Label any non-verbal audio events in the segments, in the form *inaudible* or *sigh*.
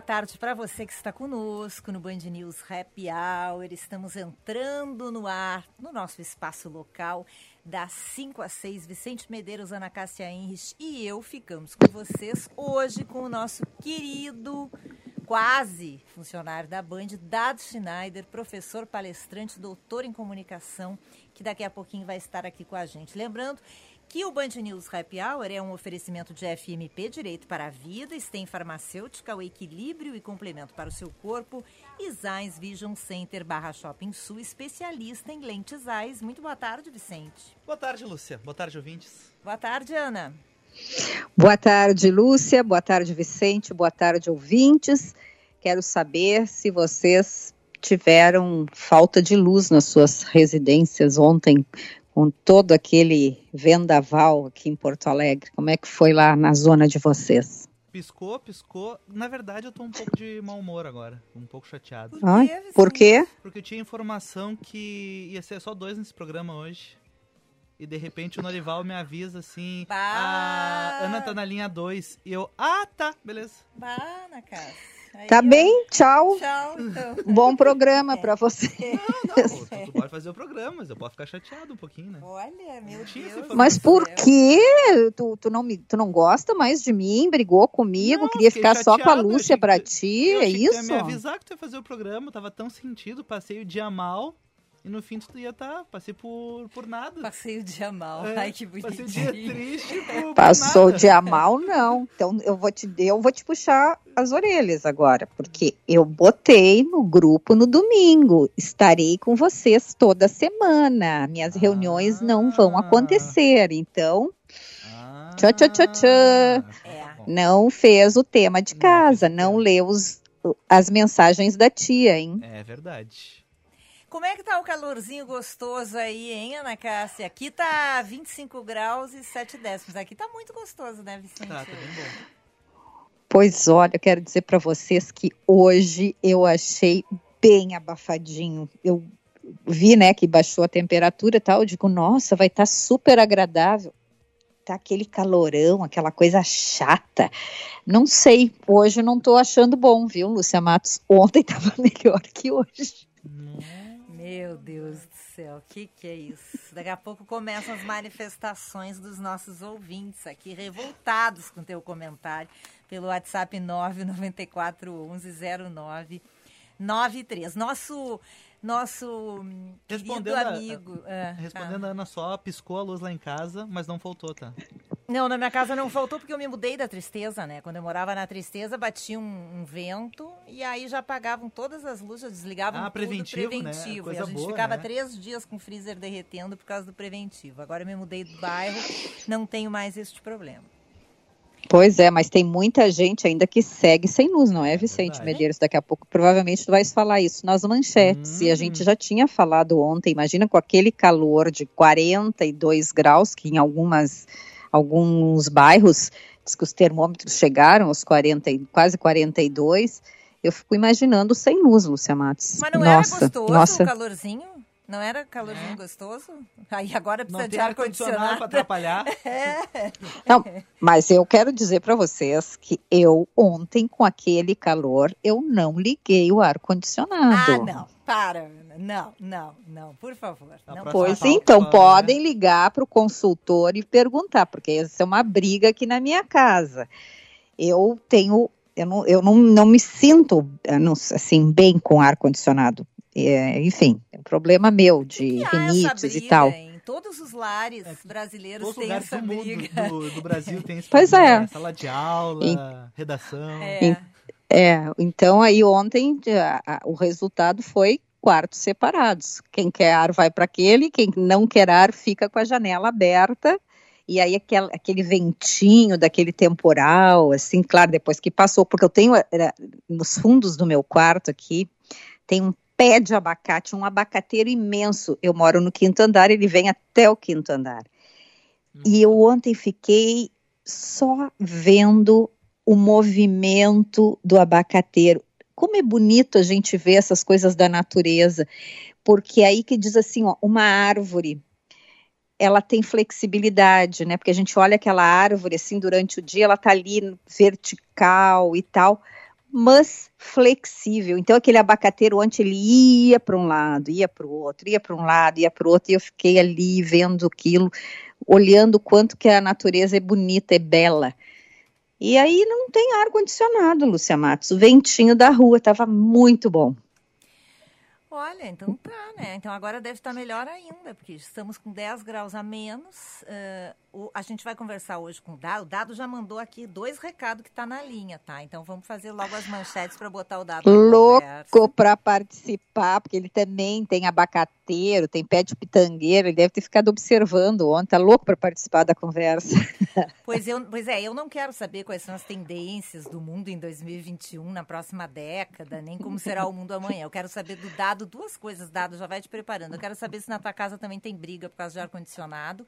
Boa tarde para você que está conosco no Band News Happy Hour. Estamos entrando no ar, no nosso espaço local, das 5 às 6. Vicente Medeiros, Ana Cássia Henrich e eu ficamos com vocês hoje com o nosso querido, quase funcionário da Band, Dado Schneider, professor palestrante, doutor em comunicação, que daqui a pouquinho vai estar aqui com a gente. Lembrando que o Band News Happy Hour é um oferecimento de FMP Direito para a Vida, Stem Farmacêutica, o equilíbrio e complemento para o seu corpo, e Zais Vision Center barra Shopping Sul, especialista em lentes Zais. Muito boa tarde, Vicente. Boa tarde, Lúcia. Boa tarde, ouvintes. Boa tarde, Ana. Boa tarde, Lúcia. Boa tarde, Vicente. Boa tarde, ouvintes. Quero saber se vocês tiveram falta de luz nas suas residências ontem com todo aquele vendaval aqui em Porto Alegre. Como é que foi lá na zona de vocês? Piscou, piscou. Na verdade, eu tô um pouco de mau humor agora. Um pouco chateado. Por, Ai, quê, por quê? Porque eu tinha informação que ia ser só dois nesse programa hoje. E de repente o Norival me avisa assim: bah. a Ana tá na linha 2. E eu, ah, tá, beleza. Bah, na casa. Aí, tá ó. bem, tchau. Tchau, então. Bom programa é. para você. Não, não, tu, *laughs* tu, pode fazer o programa, mas eu posso ficar chateado um pouquinho, né? Olha, meu Deus. Mas por que tu, tu, não me, tu não gosta mais de mim, brigou comigo, não, queria ficar chateado, só com a Lúcia pra ti, é isso? Eu me avisar que tu ia fazer o programa, eu tava tão sentido, passei o dia mal. E no fim tu ia estar, tá, passei por, por nada. Passei o dia mal, é, ai que bonitinho. Passei o dia triste por, Passou por o dia mal, *laughs* não. Então eu vou te eu vou te puxar as orelhas agora, porque eu botei no grupo no domingo. Estarei com vocês toda semana. Minhas ah, reuniões não vão acontecer, então. Ah, tchau, tchau, tchau, tchau. É. Não fez o tema de casa, não, não leu os, as mensagens da tia, hein? É verdade. Como é que tá o calorzinho gostoso aí, hein, Ana Cássia? Aqui tá 25 graus e 7 décimos. Aqui tá muito gostoso, né, Vicente? Tá, tá bem bom. Pois olha, eu quero dizer para vocês que hoje eu achei bem abafadinho. Eu vi, né, que baixou a temperatura e tal, eu digo, nossa, vai estar tá super agradável. Tá aquele calorão, aquela coisa chata. Não sei, hoje não tô achando bom, viu, Lúcia Matos? Ontem *laughs* tava melhor que hoje. Hum. Meu Deus do céu, o que, que é isso? Daqui a pouco começam as manifestações dos nossos ouvintes aqui, revoltados com teu comentário, pelo WhatsApp 994110993. Nosso nosso respondendo amigo. A, é, respondendo ah. a Ana só, piscou a luz lá em casa, mas não faltou, tá? Não, na minha casa não faltou porque eu me mudei da tristeza, né? Quando eu morava na tristeza, batia um, um vento e aí já apagavam todas as luzes, desligavam ah, preventivo, tudo preventivo. Né? e a gente boa, ficava né? três dias com o freezer derretendo por causa do preventivo. Agora eu me mudei do bairro, não tenho mais este problema. Pois é, mas tem muita gente ainda que segue sem luz, não é, Vicente Verdade. Medeiros? Daqui a pouco provavelmente tu vais falar isso nas manchetes. Hum. E a gente hum. já tinha falado ontem, imagina com aquele calor de 42 graus, que em algumas alguns bairros, diz que os termômetros chegaram aos 40, quase 42. Eu fico imaginando sem luz, Lúcia Matos. Mas não nossa, era gostoso nossa. o calorzinho? Não era calorzinho é. gostoso? Aí agora precisa de ar-condicionado. para atrapalhar. *laughs* É. Não, mas eu quero dizer para vocês que eu ontem, com aquele calor, eu não liguei o ar-condicionado. Ah, não. Para. Não, não, não. Por favor. Não. Pois então, né? podem ligar para o consultor e perguntar, porque essa é uma briga aqui na minha casa. Eu tenho eu não, eu não, não me sinto não, assim bem com ar condicionado. É, enfim, é um problema meu de rinites e tal. Em todos os lares é, brasileiros têm essa briga. Do, do, Brasil tem esse pois problema, é. Sala de aula, e, redação. É. é. então aí ontem a, a, o resultado foi quartos separados. Quem quer ar vai para aquele, quem não quer ar fica com a janela aberta E aí aquele, aquele ventinho daquele temporal, assim, claro, depois que passou, porque eu tenho era, nos fundos do meu quarto aqui, tem um pé de abacate, um abacateiro imenso. Eu moro no quinto andar, ele vem até o quinto andar. Hum. E eu ontem fiquei só vendo o movimento do abacateiro. Como é bonito a gente ver essas coisas da natureza, porque é aí que diz assim, ó, uma árvore ela tem flexibilidade, né? Porque a gente olha aquela árvore assim durante o dia, ela tá ali vertical e tal, mas flexível. Então aquele abacateiro antes ele ia para um lado, ia para o outro, ia para um lado, ia para o outro, e eu fiquei ali vendo aquilo, olhando quanto que a natureza é bonita, é bela. E aí não tem ar condicionado, Lúcia Matos. O ventinho da rua estava muito bom. Olha, então tá, né? Então agora deve estar melhor ainda, porque estamos com 10 graus a menos. Uh, o, a gente vai conversar hoje com o Dado. O Dado já mandou aqui dois recados que está na linha, tá? Então vamos fazer logo as manchetes para botar o Dado Louco para participar, porque ele também tem tem pé de pitangueiro, ele deve ter ficado observando ontem, tá louco para participar da conversa. *laughs* Pois, eu, pois é, eu não quero saber quais são as tendências do mundo em 2021, na próxima década, nem como será o mundo amanhã. Eu quero saber do Dado duas coisas, Dado, já vai te preparando. Eu quero saber se na tua casa também tem briga por causa de ar-condicionado.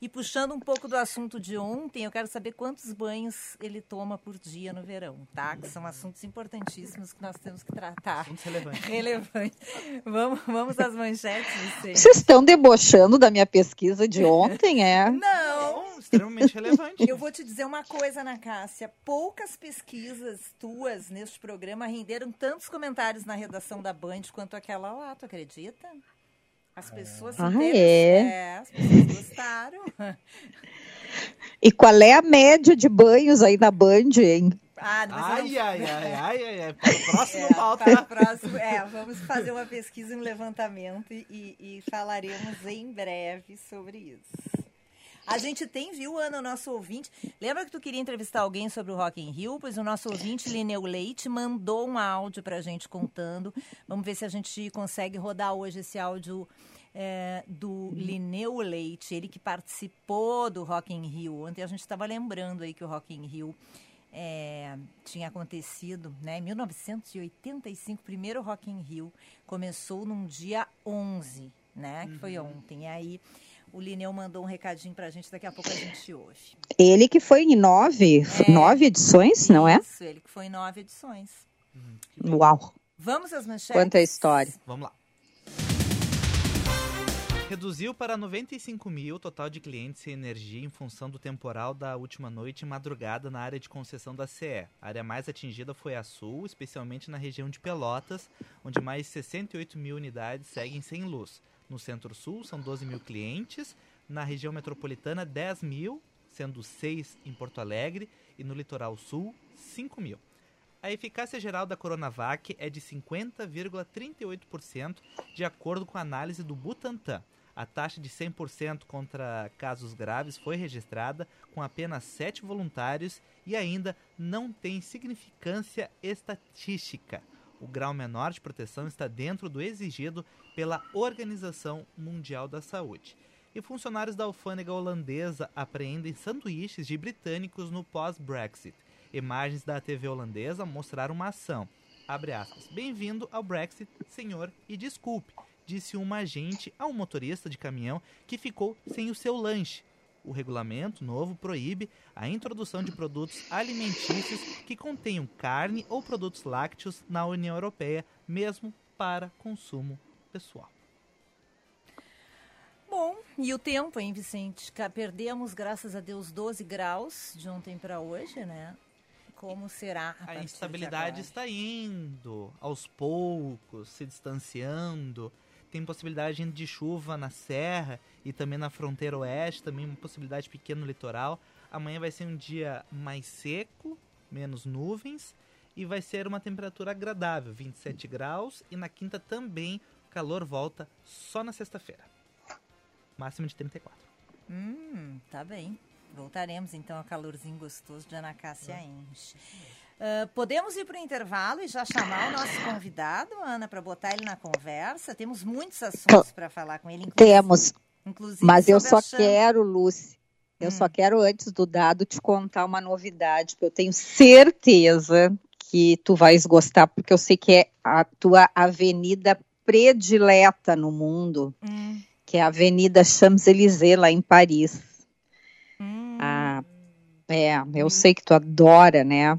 E puxando um pouco do assunto de ontem, eu quero saber quantos banhos ele toma por dia no verão, tá? Que são assuntos importantíssimos que nós temos que tratar. Assuntos relevantes. Relevante. Vamos, vamos às manchetes. Vocês estão debochando da minha pesquisa de ontem, é? *laughs* Não. extremamente relevante. Eu vou te dizer uma coisa, Ana Cássia. Poucas pesquisas tuas neste programa renderam tantos comentários na redação da Band quanto aquela lá, tu acredita? As pessoas se ah, é? é, as pessoas gostaram. E qual é a média de banhos aí na Band, hein? Ah, ai, ai, ai, *laughs* ai, ai, ai, para o próximo é, pauta. Para *laughs* próximo, é, vamos fazer uma pesquisa, um levantamento e, e falaremos em breve sobre isso. A gente tem, viu, Ana, o nosso ouvinte. Lembra que tu queria entrevistar alguém sobre o Rock in Rio? Pois o nosso ouvinte, Lineu Leite, mandou um áudio pra gente contando. Vamos ver se a gente consegue rodar hoje esse áudio é, do Lineu Leite, ele que participou do Rock in Rio. Ontem a gente estava lembrando aí que o Rock in Rio é, tinha acontecido né, em 1985, o primeiro Rock in Rio começou num dia 11, né, que foi uhum. ontem. E aí o Lineu mandou um recadinho pra gente, daqui a pouco a gente ouve. Ele que foi em nove, é, nove edições, isso, não é? Isso, ele que foi em nove edições. Uhum. Uau! Vamos às manchetes? Quanta história. Vamos lá. Reduziu para 95 mil o total de clientes sem energia em função do temporal da última noite e madrugada na área de concessão da CE. A área mais atingida foi a Sul, especialmente na região de Pelotas, onde mais 68 mil unidades seguem sem luz. No Centro-Sul, são 12 mil clientes. Na região metropolitana, 10 mil, sendo 6 em Porto Alegre. E no Litoral Sul, 5 mil. A eficácia geral da Coronavac é de 50,38%, de acordo com a análise do Butantan. A taxa de 100% contra casos graves foi registrada com apenas 7 voluntários e ainda não tem significância estatística o grau menor de proteção está dentro do exigido pela Organização Mundial da Saúde. E funcionários da alfândega holandesa apreendem sanduíches de britânicos no pós-Brexit. Imagens da TV holandesa mostraram uma ação. Bem-vindo ao Brexit, senhor, e desculpe, disse um agente a um motorista de caminhão que ficou sem o seu lanche o regulamento novo proíbe a introdução de produtos alimentícios que contenham carne ou produtos lácteos na União Europeia, mesmo para consumo pessoal. Bom, e o tempo, hein, Vicente? Perdemos, graças a Deus, 12 graus de ontem para hoje, né? Como será a, a instabilidade está indo aos poucos, se distanciando tem possibilidade de chuva na serra e também na fronteira oeste, também uma possibilidade pequena no litoral. Amanhã vai ser um dia mais seco, menos nuvens e vai ser uma temperatura agradável, 27 graus, e na quinta também o calor volta só na sexta-feira. Máximo de 34. Hum, tá bem. Voltaremos então ao calorzinho gostoso de Ana Cássia é. Enche. Uh, podemos ir para o intervalo e já chamar o nosso convidado, Ana, para botar ele na conversa? Temos muitos assuntos para falar com ele. Inclusive, Temos. Inclusive Mas eu só quero, Lúcia, Eu hum. só quero, antes do dado, te contar uma novidade, que eu tenho certeza que tu vais gostar, porque eu sei que é a tua avenida predileta no mundo, hum. que é a Avenida Champs-Élysées, lá em Paris. Hum. Ah, é, eu sei que tu adora, né?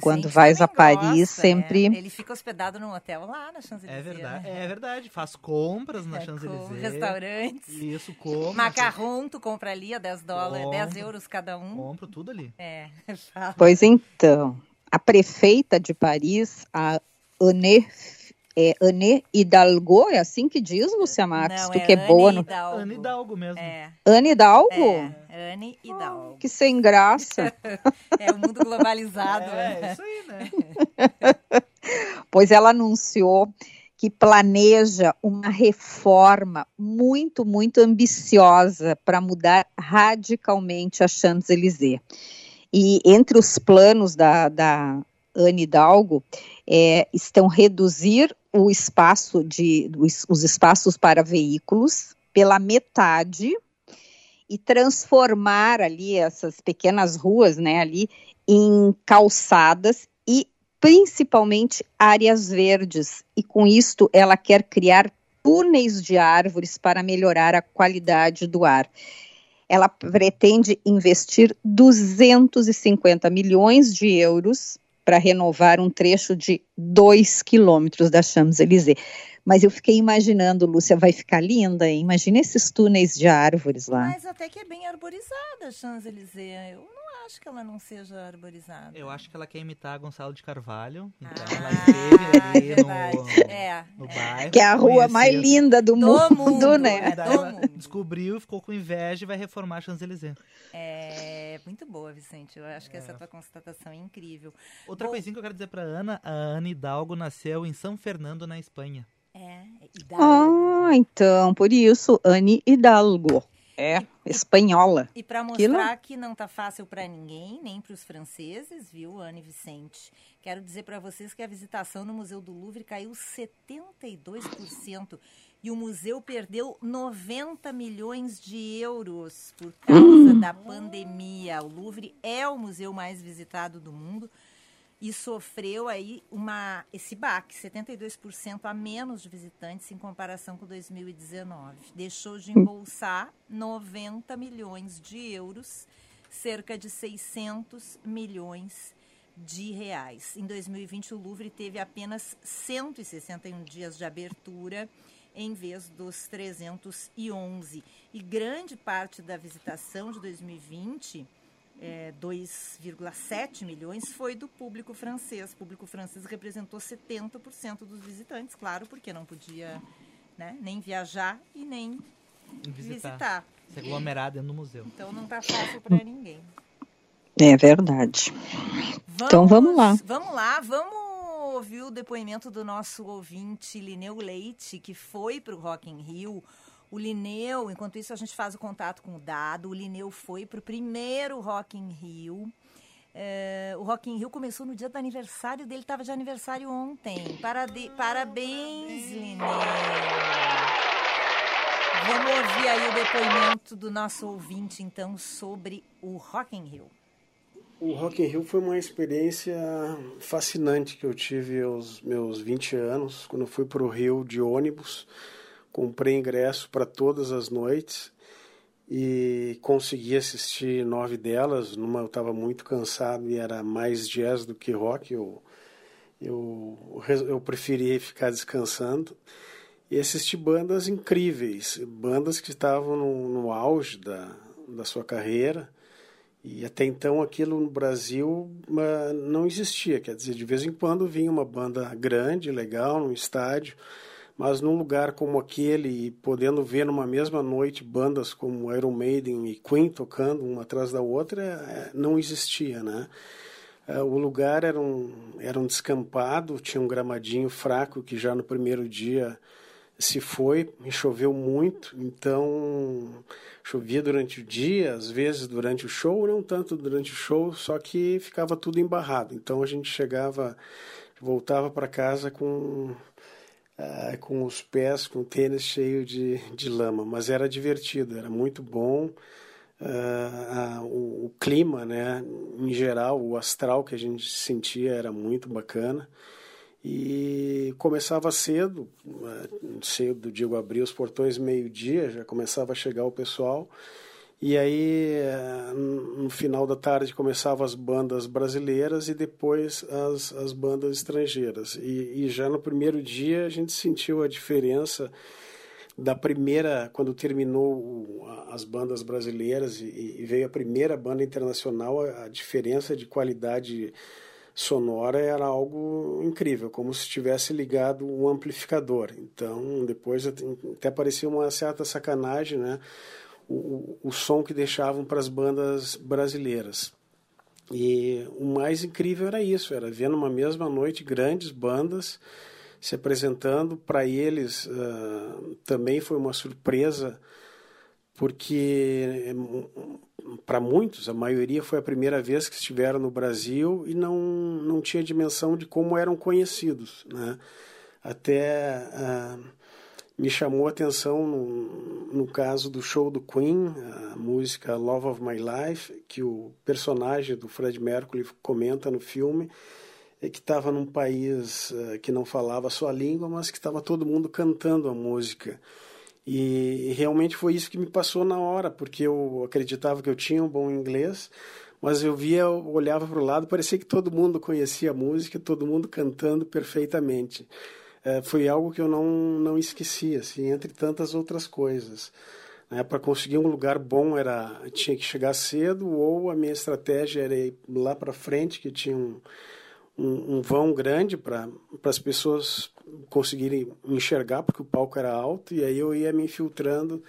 Quando vais a Paris, gosta, sempre. É. Ele fica hospedado num hotel lá na Champs-Élysées. É verdade, né? é verdade. Faz compras na é, Champs-Élysées. Restaurantes. Isso, compra. Macarrão, tu compra ali a 10 dólares, 10 euros cada um. Compro tudo ali. É, *laughs* Pois então, a prefeita de Paris, a Anne é Anne Hidalgo, é assim que diz, Lúcia Matos? Não, tu é que é boa no. Hidalgo. Anne Hidalgo mesmo. É. Anne Hidalgo? É, Anne Hidalgo. Oh, que sem graça. *laughs* é o mundo globalizado. É, é isso aí, né? *laughs* pois ela anunciou que planeja uma reforma muito, muito ambiciosa para mudar radicalmente a Champs-Élysées. E entre os planos da, da Anne Hidalgo é, estão reduzir o espaço de os, os espaços para veículos pela metade e transformar ali essas pequenas ruas, né, ali em calçadas e principalmente áreas verdes. E com isto ela quer criar túneis de árvores para melhorar a qualidade do ar. Ela pretende investir 250 milhões de euros para renovar um trecho de dois quilômetros da Champs-Élysées. Mas eu fiquei imaginando, Lúcia, vai ficar linda, hein? Imagina esses túneis de árvores lá. Mas até que é bem arborizada a Champs-Élysées. Eu não acho que ela não seja arborizada. Eu acho que ela quer imitar a Gonçalo de Carvalho. Então ah, ela esteve ali no, é, no é. bairro. Que é a rua mais linda do, do mundo, mundo, né? É, do mundo. Descobriu, ficou com inveja e vai reformar a Champs-Élysées. É muito boa, Vicente. Eu acho que é. essa tua constatação é incrível. Outra Bom, coisinha que eu quero dizer para Ana, a Ana Hidalgo nasceu em São Fernando, na Espanha. É, Hidalgo. Ah, então, por isso, Anne Hidalgo. É, e, espanhola. E para mostrar que não tá fácil para ninguém, nem para os franceses, viu, Anne Vicente? Quero dizer para vocês que a visitação no Museu do Louvre caiu 72% e o museu perdeu 90 milhões de euros por causa hum. da pandemia. O Louvre é o museu mais visitado do mundo e sofreu aí uma esse baque, 72% a menos de visitantes em comparação com 2019. Deixou de embolsar 90 milhões de euros, cerca de 600 milhões de reais. Em 2020 o Louvre teve apenas 161 dias de abertura em vez dos 311. E grande parte da visitação de 2020 é, 2,7 milhões foi do público francês. O público francês representou 70% dos visitantes, claro, porque não podia né, nem viajar e nem visitar. visitar. Se aglomerar dentro do museu. Então não está fácil para ninguém. É verdade. Vamos, então vamos lá. Vamos lá, vamos ouvir o depoimento do nosso ouvinte Lineu Leite, que foi para o Rock in Rio o Lineu, enquanto isso a gente faz o contato com o Dado, o Lineu foi para o primeiro Rock in Rio. É, o Rock in Rio começou no dia do aniversário dele, estava de aniversário ontem. Parade parabéns, Lineu! Vamos ouvir aí o depoimento do nosso ouvinte, então, sobre o Rock in Rio. O Rock in Rio foi uma experiência fascinante que eu tive aos meus 20 anos, quando eu fui para o Rio de ônibus comprei ingresso para todas as noites e consegui assistir nove delas. Numa eu estava muito cansado e era mais jazz do que rock. Eu, eu, eu preferi ficar descansando e assisti bandas incríveis, bandas que estavam no, no auge da, da sua carreira. E até então aquilo no Brasil não existia, quer dizer, de vez em quando vinha uma banda grande, legal, num estádio, mas num lugar como aquele, podendo ver numa mesma noite bandas como Iron Maiden e Queen tocando uma atrás da outra, é, não existia, né? É, o lugar era um, era um descampado, tinha um gramadinho fraco que já no primeiro dia se foi, choveu muito, então chovia durante o dia, às vezes durante o show, não tanto durante o show, só que ficava tudo embarrado. Então a gente chegava, voltava para casa com ah, com os pés, com o tênis cheio de, de lama, mas era divertido, era muito bom. Uh, o, o, clima, né, em geral, o astral que a gente sentia era muito bacana. E começava cedo, uh, cedo, digo, abrir os portões meio-dia, já começava a chegar o pessoal e aí no final da tarde começavam as bandas brasileiras e depois as, as bandas estrangeiras e, e já no primeiro dia a gente sentiu a diferença da primeira, quando terminou as bandas brasileiras e, e veio a primeira banda internacional, a, a diferença de qualidade sonora era algo incrível, como se tivesse ligado um amplificador. Então, depois até parecia uma certa sacanagem, né? O, o, som que deixavam para as bandas brasileiras. E o mais incrível era isso, era ver numa mesma noite grandes bandas se apresentando. Para eles uh, também foi uma surpresa, porque para muitos, a maioria foi a primeira vez que estiveram no Brasil e não, não tinha dimensão de como eram conhecidos. Né? Até uh, me chamou a atenção no, no caso do show do Queen, a música Love of My Life, que o personagem do Fred Mercury comenta no filme que estava num país uh, que não falava a sua língua, mas que estava todo mundo cantando a música. E, e realmente foi isso que me passou na hora, porque eu acreditava que eu tinha um bom inglês, mas eu via, eu olhava para o lado, parecia que todo mundo conhecia a música, todo mundo cantando perfeitamente. Uh, foi algo que eu não, não esqueci, assim, entre tantas outras coisas. Né? Para conseguir um lugar bom era tinha que chegar cedo ou a minha estratégia era ir lá para frente, que tinha um, um, um vão grande para as pessoas conseguirem enxergar, porque o palco era alto, e aí eu ia me infiltrando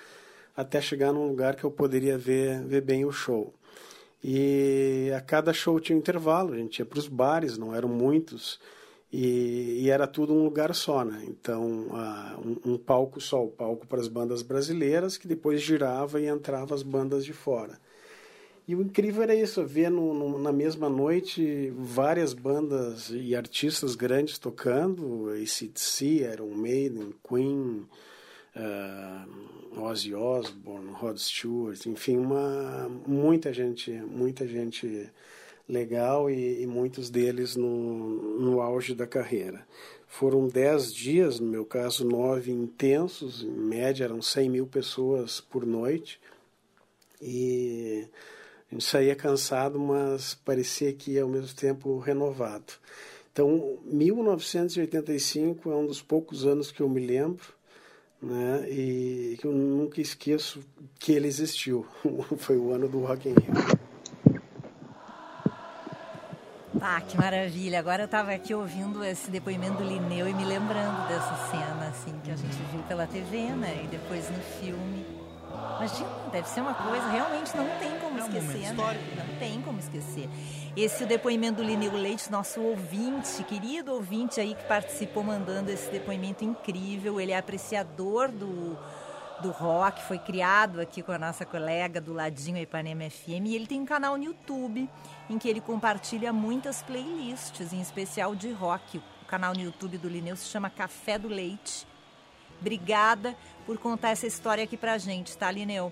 até chegar num lugar que eu poderia ver, ver bem o show. E a cada show tinha um intervalo, a gente ia para os bares, não eram muitos, e, e, era tudo um lugar só, né? Então, uh, um, um, palco só, o palco para as bandas brasileiras, que depois girava e entrava as bandas de fora. E o incrível era isso, ver no, no, na mesma noite várias bandas e artistas grandes tocando, ACDC, Iron Maiden, Queen, uh, Ozzy Osbourne, Rod Stewart, enfim, uma, muita gente, muita gente legal e, e muitos deles no, no auge da carreira. Foram dez dias, no meu caso nove intensos, em média eram 100 mil pessoas por noite, e a gente saía cansado, mas parecia que ao mesmo tempo renovado. Então, 1985 é um dos poucos anos que eu me lembro, né? E que eu nunca esqueço que ele existiu. *laughs* Foi o ano do Rock in Rio. Ah, que maravilha! Agora eu estava aqui ouvindo esse depoimento do Lineu e me lembrando dessa cena, assim, que a gente viu pela TV, né? E depois no filme. Imagina, deve ser uma coisa, realmente não tem como é um esquecer, né? Não tem como esquecer. Esse é o depoimento do Lineu Leite, nosso ouvinte, querido ouvinte aí que participou mandando esse depoimento incrível. Ele é apreciador do, do rock, foi criado aqui com a nossa colega do Ladinho Ipanema FM. E ele tem um canal no YouTube em que ele compartilha muitas playlists, em especial de rock. O canal no YouTube do Lineu se chama Café do Leite. Obrigada por contar essa história aqui pra gente, tá, Lineu?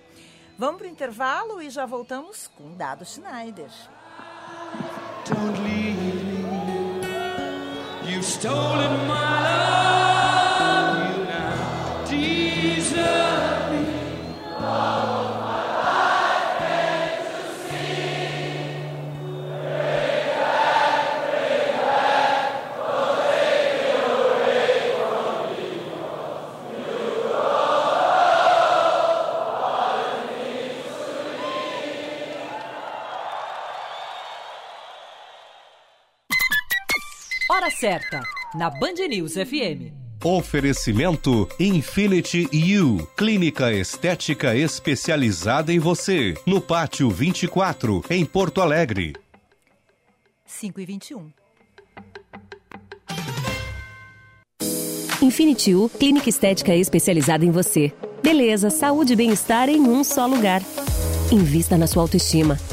Vamos pro intervalo e já voltamos com Dado Schneider. Don't leave me. You've stolen my love. Certa, na Band News FM. Oferecimento Infinity U, clínica estética especializada em você, no Pátio 24, em Porto Alegre. 5 e 21. Infinity U, clínica estética especializada em você. Beleza, saúde e bem-estar em um só lugar. Invista na sua autoestima.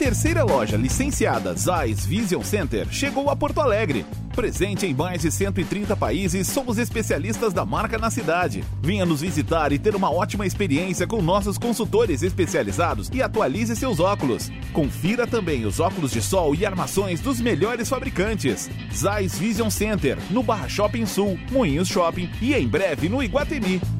Terceira loja licenciada Zeiss Vision Center chegou a Porto Alegre. Presente em mais de 130 países, somos especialistas da marca na cidade. Venha nos visitar e ter uma ótima experiência com nossos consultores especializados e atualize seus óculos. Confira também os óculos de sol e armações dos melhores fabricantes. Zeiss Vision Center, no Barra Shopping Sul, Moinhos Shopping e em breve no Iguatemi.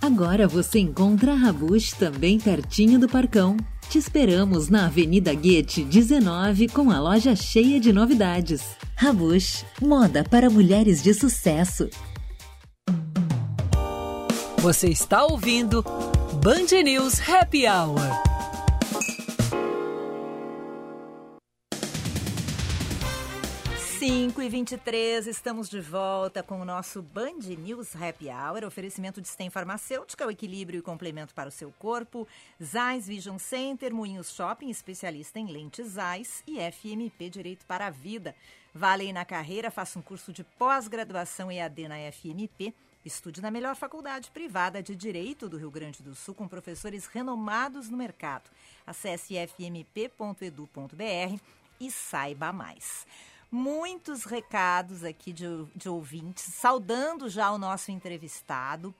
Agora você encontra a Rabush também pertinho do Parcão. Te esperamos na Avenida Guete 19 com a loja cheia de novidades. Rabush, moda para mulheres de sucesso. Você está ouvindo Band News Happy Hour. 5 e 23 estamos de volta com o nosso Band News Happy Hour, oferecimento de STEM Farmacêutica, o equilíbrio e complemento para o seu corpo, Zeiss Vision Center, Moinhos Shopping, especialista em lentes Zeiss e FMP Direito para a Vida. Vale na carreira, faça um curso de pós-graduação EAD na FMP, estude na melhor faculdade privada de Direito do Rio Grande do Sul com professores renomados no mercado. Acesse fmp.edu.br e saiba mais muitos recados aqui de, de ouvintes, saudando já o nosso entrevistado.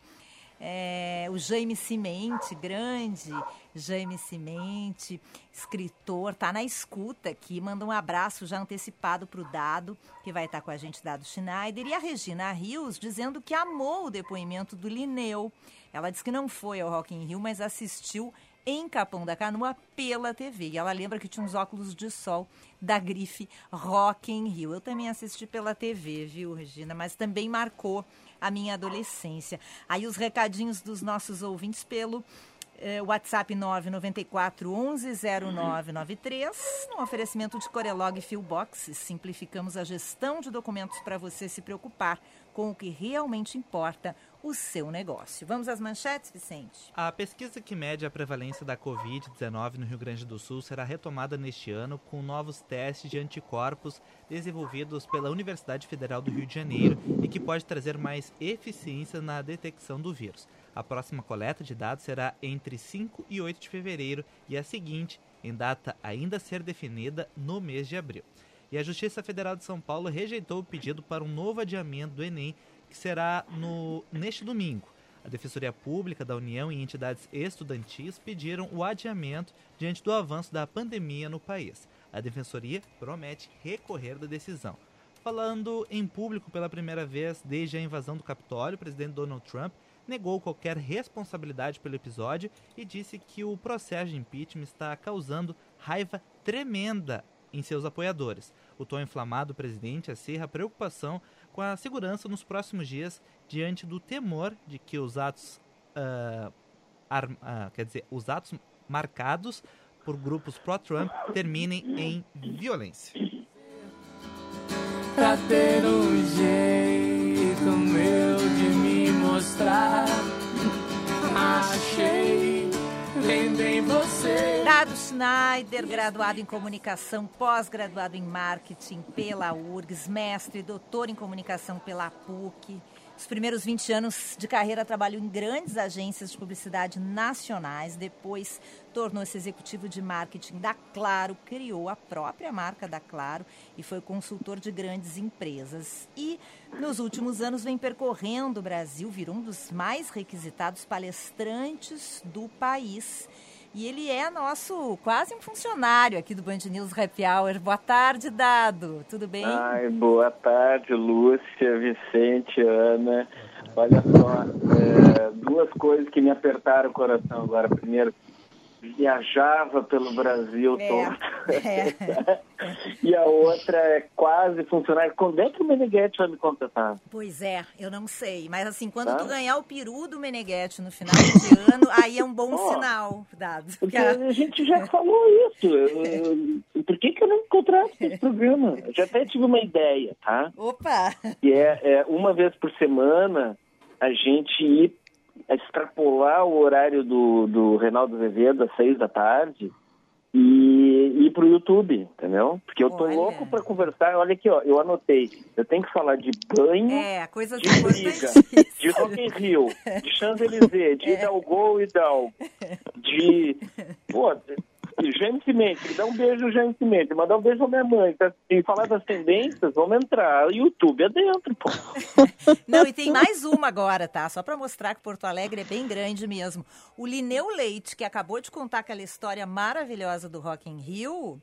É, o Jaime Cimente, grande Jaime Cimente, escritor, tá na escuta aqui, manda um abraço já antecipado para o Dado, que vai estar com a gente, Dado Schneider, e a Regina Rios dizendo que amou o depoimento do Lineu. Ela disse que não foi ao Rock in Rio, mas assistiu em Capão da Canoa pela TV. E ela lembra que tinha uns óculos de sol da grife Rock in Rio. Eu também assisti pela TV, viu, Regina? Mas também marcou a minha adolescência. Aí os recadinhos dos nossos ouvintes pelo eh, WhatsApp 994 11 0993, no oferecimento de Corelog Boxes. Simplificamos a gestão de documentos para você se preocupar com o que realmente importa, o seu negócio. Vamos às manchetes, Vicente? A pesquisa que mede a prevalência da Covid-19 no Rio Grande do Sul será retomada neste ano com novos testes de anticorpos desenvolvidos pela Universidade Federal do Rio de Janeiro e que pode trazer mais eficiência na detecção do vírus. A próxima coleta de dados será entre 5 e 8 de fevereiro e a seguinte, em data ainda a ser definida, no mês de abril. E a Justiça Federal de São Paulo rejeitou o pedido para um novo adiamento do Enem que será no, neste domingo. A Defensoria Pública da União e entidades estudantis pediram o adiamento diante do avanço da pandemia no país. A Defensoria promete recorrer da decisão. Falando em público pela primeira vez desde a invasão do Capitólio, o presidente Donald Trump negou qualquer responsabilidade pelo episódio e disse que o processo de impeachment está causando raiva tremenda em seus apoiadores. O tom inflamado do presidente acirra preocupação com a segurança nos próximos dias diante do temor de que os atos, uh, uh, quer dizer, os atos marcados por grupos pró-Trump terminem em violência. Pra ter um jeito meu de me mostrar, achei vendo em você. Dado Schneider, graduado em comunicação, pós-graduado em marketing pela URGS, mestre, doutor em comunicação pela PUC. Os primeiros 20 anos de carreira trabalhou em grandes agências de publicidade nacionais, depois tornou-se executivo de marketing da Claro, criou a própria marca da Claro e foi consultor de grandes empresas. E nos últimos anos vem percorrendo o Brasil, virou um dos mais requisitados palestrantes do país E ele é nosso quase um funcionário aqui do Band News Happy Hour. Boa tarde, Dado. Tudo bem? Ai, boa tarde, Lúcia, Vicente, Ana. Olha só, é, duas coisas que me apertaram o coração agora. Primeiro, viajava pelo Brasil É, todo. é. *laughs* e a outra é quase funcionário. Quando é que o Meneghetti vai me contratar? Pois é, eu não sei. Mas assim, quando Tá. tu ganhar o peru do Meneghetti no final de ano, aí é um bom *laughs* Ó, sinal, Dado. Porque a gente já falou isso. Eu- eu- por que, que eu não contrato esse programa? Eu já até tive uma ideia, tá? Opa! que é, é uma vez por semana a gente ir extrapolar o horário do, do Reinaldo Azevedo às seis da tarde e ir pro YouTube, entendeu? Porque eu tô Olha. louco para conversar. Olha aqui, ó, eu anotei. Eu tenho que falar de banho, É, coisas de briga, de Rock in Rio, de Champs-Élysées, de Hidalgo e Hidalgo, de... Pô, Cimento, me dá um beijo, Cimento, mandar um beijo pra minha mãe. Tá? E falar das tendências, vamos entrar. YouTube é dentro, pô. *laughs* Não, e tem mais uma agora, tá? Só para mostrar que Porto Alegre é bem grande mesmo. O Lineu Leite, que acabou de contar aquela história maravilhosa do Rock in Rio,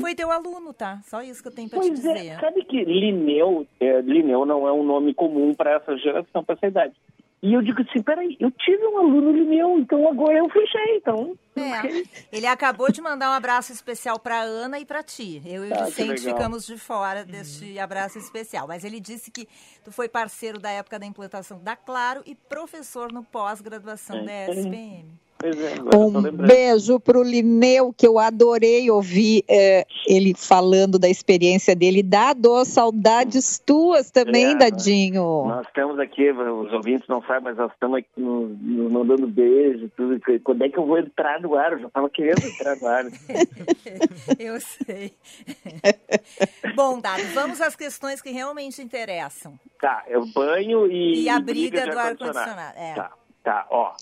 foi teu aluno, tá? Só isso que eu tenho para te Uhum. Pois dizer. é, sabe que Lineu, é, Lineu não é um nome comum para essa geração, para essa idade. E eu digo assim, peraí, eu tive um aluno Lineu, então agora eu fechei, então... É, ele acabou de mandar um abraço especial para Ana e para ti. Eu e o Ah, Vicente ficamos de fora deste abraço especial. Mas ele disse que tu foi parceiro da época da implantação da Claro e professor no pós-graduação É, da. SPM. Pois é, Um beijo pro Lineu, que eu adorei ouvir é, ele falando da experiência dele. Dado, saudades tuas também, É, Dadinho. Nós estamos aqui, os ouvintes não sabem, mas nós estamos aqui nos nos mandando beijo, tudo. Quando é que eu vou entrar no ar? Eu já estava querendo entrar no ar. *laughs* Eu sei. *laughs* Bom, Dado, vamos às questões que realmente interessam. Tá, eu banho e. E a briga de do ar-condicionado. ar-condicionado, é. Tá, tá, ó.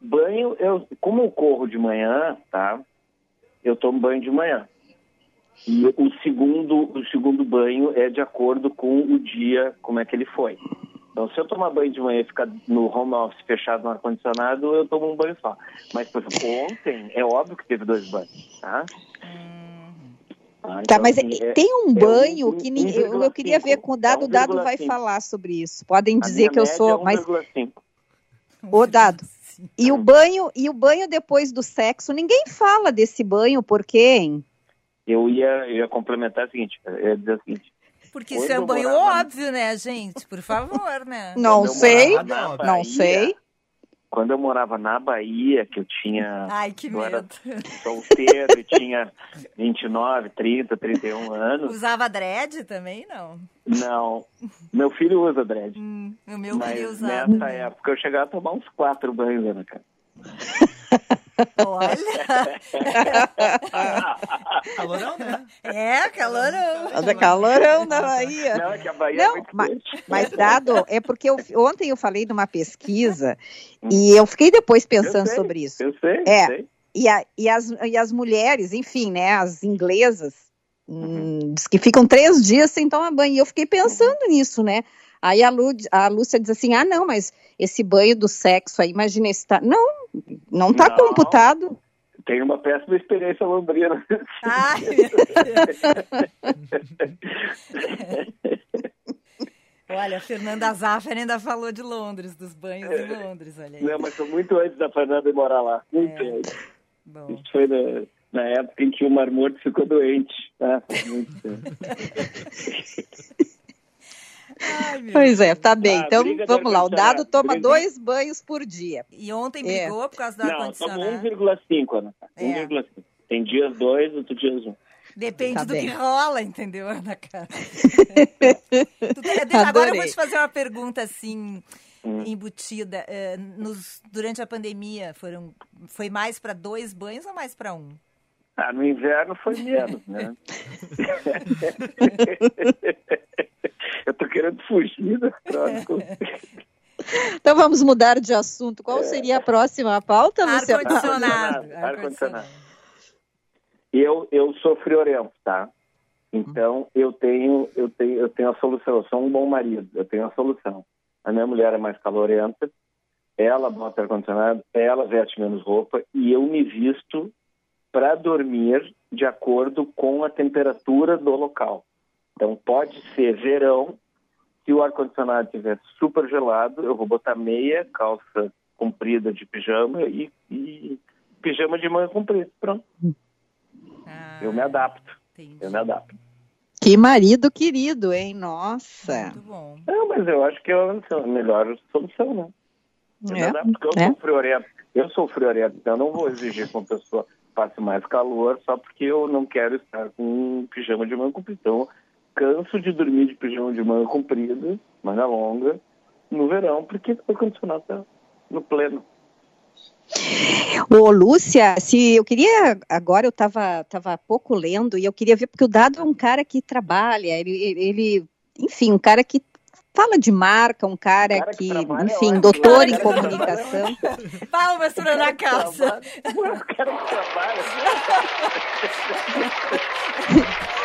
Banho, eu, como eu corro de manhã, tá? Eu tomo banho de manhã. E o segundo, o segundo banho é de acordo com o dia, como é que ele foi. Então, se eu tomar banho de manhã e ficar no home office fechado no ar-condicionado, eu tomo um banho só. Mas, por exemplo, ontem, é óbvio que teve dois banhos, tá? Ah, Tá, então, mas assim, é- tem um é banho um- que ninguém. Eu, eu queria ver com o Dado, o Dado vai 1,5. falar sobre isso. Podem dizer que eu média sou. é Mas 1,5. Ô, E o banho, e o banho depois do sexo, ninguém fala desse banho, por quê, hein? Eu ia, eu ia complementar o seguinte, eu ia dizer o seguinte. Porque isso é um banho morava- óbvio, né, gente? Por favor, né? Não sei, na não Bahia- sei. Quando eu morava na Bahia, que eu tinha Ai, que eu era medo. solteiro e tinha 29, 30, 31 anos, Usava dread também, não? não. Meu filho usa dread. Hum, o meu queria Mas usar. nessa época eu chegava a tomar uns quatro banhos, Ana, cara. Olha, *laughs* Calorão, né? é, calorão. Mas é calorão da Bahia. Não, é que a Bahia é Não, muito mas, mas dado, é porque eu- ontem eu falei numa pesquisa e eu fiquei depois pensando sei, sobre isso. Eu sei, É. sei. E, a- e as, e as mulheres, enfim, né, as inglesas, Uhum. hum, diz que ficam três dias sem tomar banho. E eu fiquei pensando nisso, né? Aí a, Lu, a Lúcia diz assim: ah, não, mas esse banho do sexo aí, imagina, esse tá. Não, não tá Não. computado. Tenho uma péssima experiência lombrina. Ai, meu Deus. Olha, a Fernanda Zaffer ainda falou de Londres, dos banhos em Londres, olha aí. Não, mas foi muito antes da Fernanda ir morar lá. Muito É. antes. Bom, Isso foi na, na época em que o Mar Morto ficou doente. Tá? Muito. *laughs* ai, Pois é, tá bem. Ah, então vamos lá. O dado ar-condicionado. toma Briga- dois banhos por dia. E ontem É. brigou por causa do Não, tomo ar-condicionado. 1,5, Ana. É. 1,5. Tem dias dois, outros dias um. Depende Tá do bem. que rola, entendeu, Ana *laughs* tem- Agora eu vou te fazer uma pergunta assim, Hum. embutida. Eh, nos- durante a pandemia, foram, foi mais para dois banhos ou mais para um? Ah, no inverno foi menos, né? *laughs* *laughs* Eu tô querendo fugir da. *laughs* Então vamos mudar de assunto. Qual seria a próxima pauta, Lúcia? Ar-condicionado. Ar-condicionado. Ar-condicionado. Eu, eu sou friorento, tá? Então eu tenho, eu tenho, eu tenho a solução. Eu sou um bom marido. Eu tenho a solução. A minha mulher é mais calorenta ela bota ar-condicionado, ela veste menos roupa e eu me visto para dormir de acordo com a temperatura do local. Então pode ser verão, se o ar-condicionado estiver super gelado, eu vou botar meia, calça comprida de pijama e, e pijama de manga comprida. Pronto. Ah, eu me adapto. Entendi. Eu me adapto. Que marido querido, hein? Nossa. Muito bom. Não, mas eu acho que é a melhor solução, né? É, porque eu é. sou friorento. Eu sou friorento, então eu não vou exigir que uma pessoa passe mais calor só porque eu não quero estar com um pijama de manga comprida. Então, canso de dormir de pijama de manga comprida, manga longa, no verão, porque o ar-condicionado está no pleno. Ô, Lúcia, se eu queria, agora eu estava tava pouco lendo e eu queria ver, porque o Dado é um cara que trabalha, ele, ele enfim, um cara que fala de marca, um cara, cara que, que enfim, é doutor em comunicação. Palmas para na casa. O cara que trabalha. *laughs*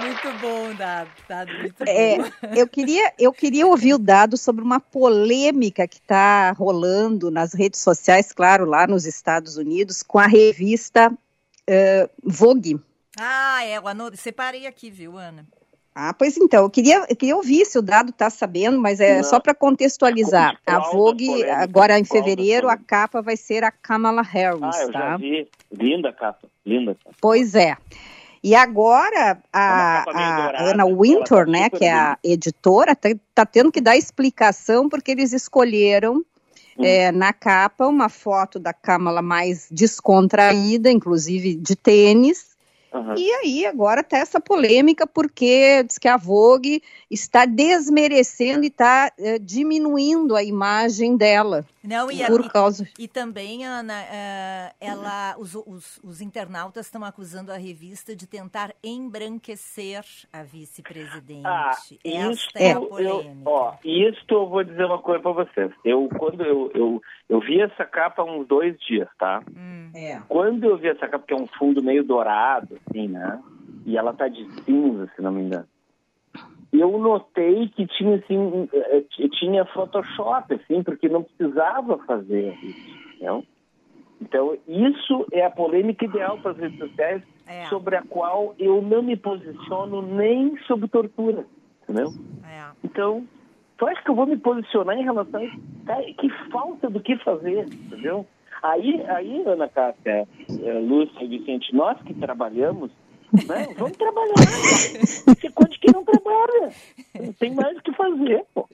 Muito bom, Dado. Dado muito é, bom. Eu queria, eu queria ouvir o Dado sobre uma polêmica que está rolando nas redes sociais, claro, lá nos Estados Unidos, com a revista uh, Vogue. Ah, é, eu separei aqui, viu, Ana? Ah, pois então, eu queria, eu queria ouvir se o Dado está sabendo, mas é Não. só para contextualizar. A Vogue, agora em fevereiro, a capa vai ser a Kamala Harris, ah, eu tá? Já vi. Linda capa, linda. Capa. Pois é. E agora a, a Ana Winter, tá né, que é a editora, está tá tendo que dar explicação porque eles escolheram hum. é, na capa uma foto da Kamala mais descontraída, inclusive de tênis, Uhum. E aí agora está essa polêmica porque diz que a Vogue está desmerecendo e está é, diminuindo a imagem dela. Não, e, por a, causa... e, e também, Ana, uh, ela, os, os, os internautas estão acusando a revista de tentar embranquecer a vice-presidente. Ah, Esta é, é a polêmica. Eu, ó, isto eu vou dizer uma coisa para vocês. Eu, quando eu, eu, eu vi essa capa há uns dois dias, tá? Hum. É. Quando eu vi essa capa, que é um fundo meio dourado, assim, né? E ela tá de cinza, se não me engano eu notei que tinha assim eh, eh, tinha Photoshop assim porque não precisava fazer isso não? então isso é a polêmica ideal para as redes sociais é. sobre a qual eu não me posiciono nem sobre tortura entendeu é. então tu acha que eu vou me posicionar em relação a isso? que falta do que fazer entendeu aí aí Ana Cássia eh, Lúcia e Vicente nós que trabalhamos né? Vamos trabalhar. Você conte que não trabalha. Não tem mais o que fazer, pô.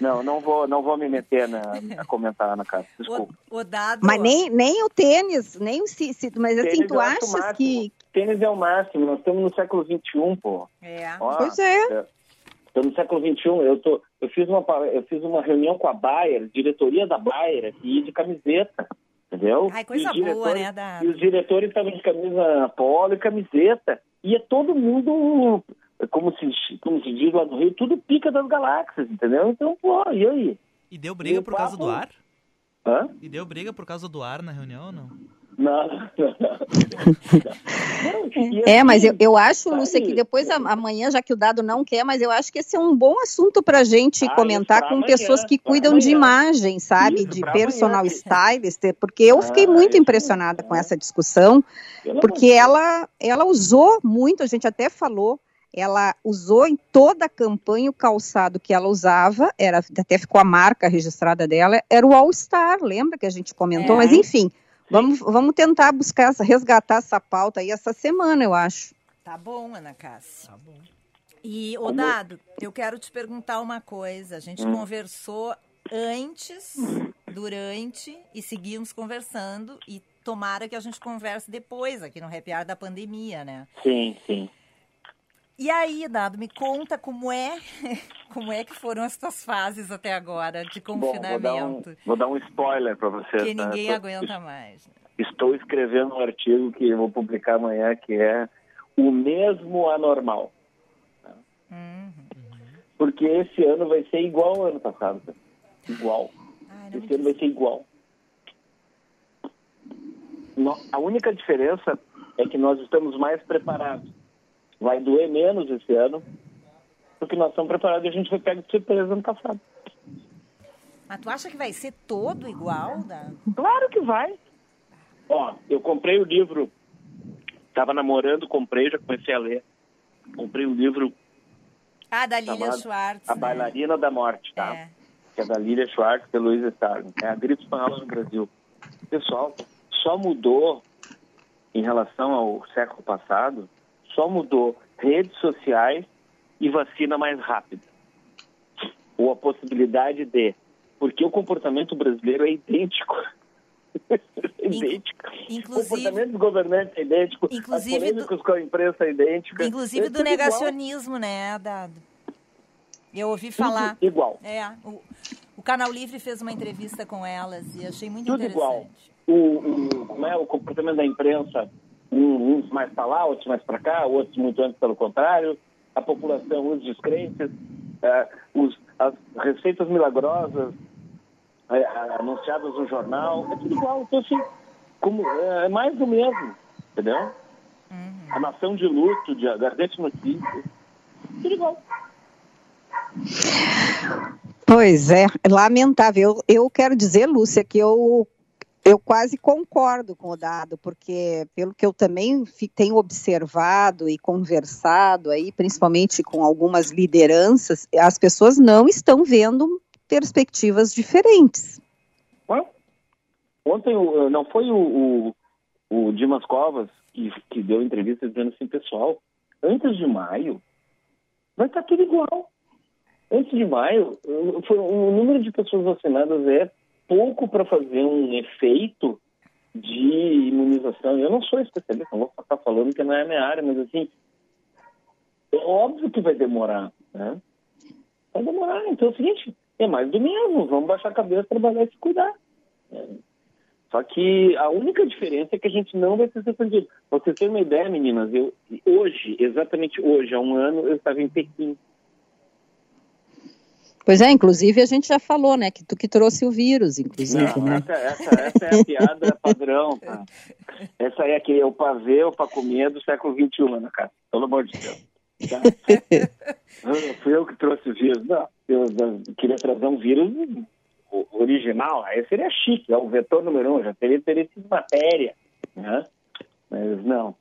Não, não vou, não vou me meter na, a comentar na casa. Desculpa. O, o dado... Mas nem, nem o tênis, nem o se, mas assim, tênis tu achas que. Tênis é o máximo, nós estamos no século XXI, pô. É. Ó, pois é. Estou no século XXI, eu, tô, eu, fiz uma, eu fiz uma reunião com a Bayer, diretoria da Bayer, aqui de camiseta entendeu? Ai, coisa boa, né? Da... E os diretores estavam de camisa polo e camiseta. E é todo mundo, como se, como se diz lá no Rio, tudo pica das galáxias, entendeu? Então, pô, e aí? E deu briga e por papo... causa do ar? Hã? E deu briga por causa do ar na reunião ou não? *laughs* Não. é, mas eu, eu acho, Lúcia, que depois amanhã, já que o dado não quer, mas eu acho que esse é um bom assunto para a gente ah, comentar com amanhã, pessoas que cuidam de imagem, sabe? Isso, de personal amanhã. stylist, porque eu fiquei ah, muito impressionada com essa discussão, porque ela, ela usou muito, a gente até falou, ela usou em toda a campanha o calçado que ela usava, era até ficou a marca registrada dela, era o All Star, lembra que a gente comentou? É. Mas enfim, Vamos, vamos tentar buscar, resgatar essa pauta aí essa semana, eu acho. Tá bom, Ana Cássia. Tá bom. E, o Dado, eu quero te perguntar uma coisa. A gente hum. conversou antes, durante e seguimos conversando. E tomara que a gente converse depois, aqui no Happy Hour da pandemia, né? Sim, sim. E aí, Dado, me conta como é, *laughs* como é que foram as tuas fases até agora de confinamento. Bom, vou, dar um, vou dar um spoiler para você. Que tá? ninguém aguenta mais. Né? Estou escrevendo um artigo que vou publicar amanhã que é o mesmo anormal. Uhum. Porque esse ano vai ser igual ao ano passado. Tá? Igual. Ai, esse ano vai ser igual. A única diferença é que nós estamos mais preparados vai doer menos esse ano, porque nós estamos preparados e a gente foi pego de surpresa ano passado. Mas tu acha que vai ser todo igual? Da... Claro que vai. Ó, eu comprei o livro, estava namorando, comprei, já comecei a ler. Comprei o livro. Ah, da Lilia Schwartz. A né? Bailarina da Morte, tá? É. Que é da Lilia Schwartz e Luiz Starling. É a gripe espanhola no Brasil. Pessoal, só mudou em relação ao século passado, só mudou redes sociais e vacina mais rápida. Ou a possibilidade de. Porque o comportamento brasileiro é idêntico. *laughs* idêntico. Inclusive, o comportamento dos governantes é idêntico. Inclusive as do, com a imprensa é idêntica. Inclusive é do negacionismo, igual. né, Dado? Eu ouvi falar. Tudo igual. É, o, o Canal Livre fez uma entrevista com elas e achei muito Tudo interessante. Igual. O, o, como é o comportamento da imprensa, uns mais para lá, outros mais para cá, outros muito antes pelo contrário. A população, os descrentes, é, os, as receitas milagrosas é, anunciadas no jornal, é tudo igual. Então, assim, como, é, é mais do mesmo, entendeu? Uhum. A nação de luto, de ardente notícias, tudo igual. Pois é, lamentável. Eu, eu quero dizer, Lúcia, que eu eu quase concordo com o dado, porque pelo que eu também tenho observado e conversado aí, principalmente com algumas lideranças, as pessoas não estão vendo perspectivas diferentes. Ontem não foi o, o, o Dimas Covas que, que deu entrevista dizendo assim, pessoal, antes de maio vai estar tudo igual. Antes de maio, foi, o número de pessoas vacinadas é pouco para fazer um efeito de imunização. Eu não sou especialista, não vou estar falando que não é a minha área, mas assim, é óbvio que vai demorar, né? Vai demorar. Então é o seguinte, é mais do mesmo, vamos baixar a cabeça, trabalhar e se cuidar. É. Só que a única diferença é que a gente não vai ser surpreendido. Pra vocês terem uma ideia, meninas, eu hoje, exatamente hoje, há um ano, eu estava em Pequim. Pois é, inclusive a gente já falou, né, que tu que trouxe o vírus, inclusive, Não, né? Essa, essa, essa, é a piada padrão, tá? Essa é que é o pavê, o comer do século XXI, né, cara? Pelo amor de Deus. Tá? *laughs* Fui eu que trouxe o vírus, não. Eu, eu queria trazer um vírus original, aí seria chique, é o vetor número um, já teria, teria sido matéria, né? Mas não.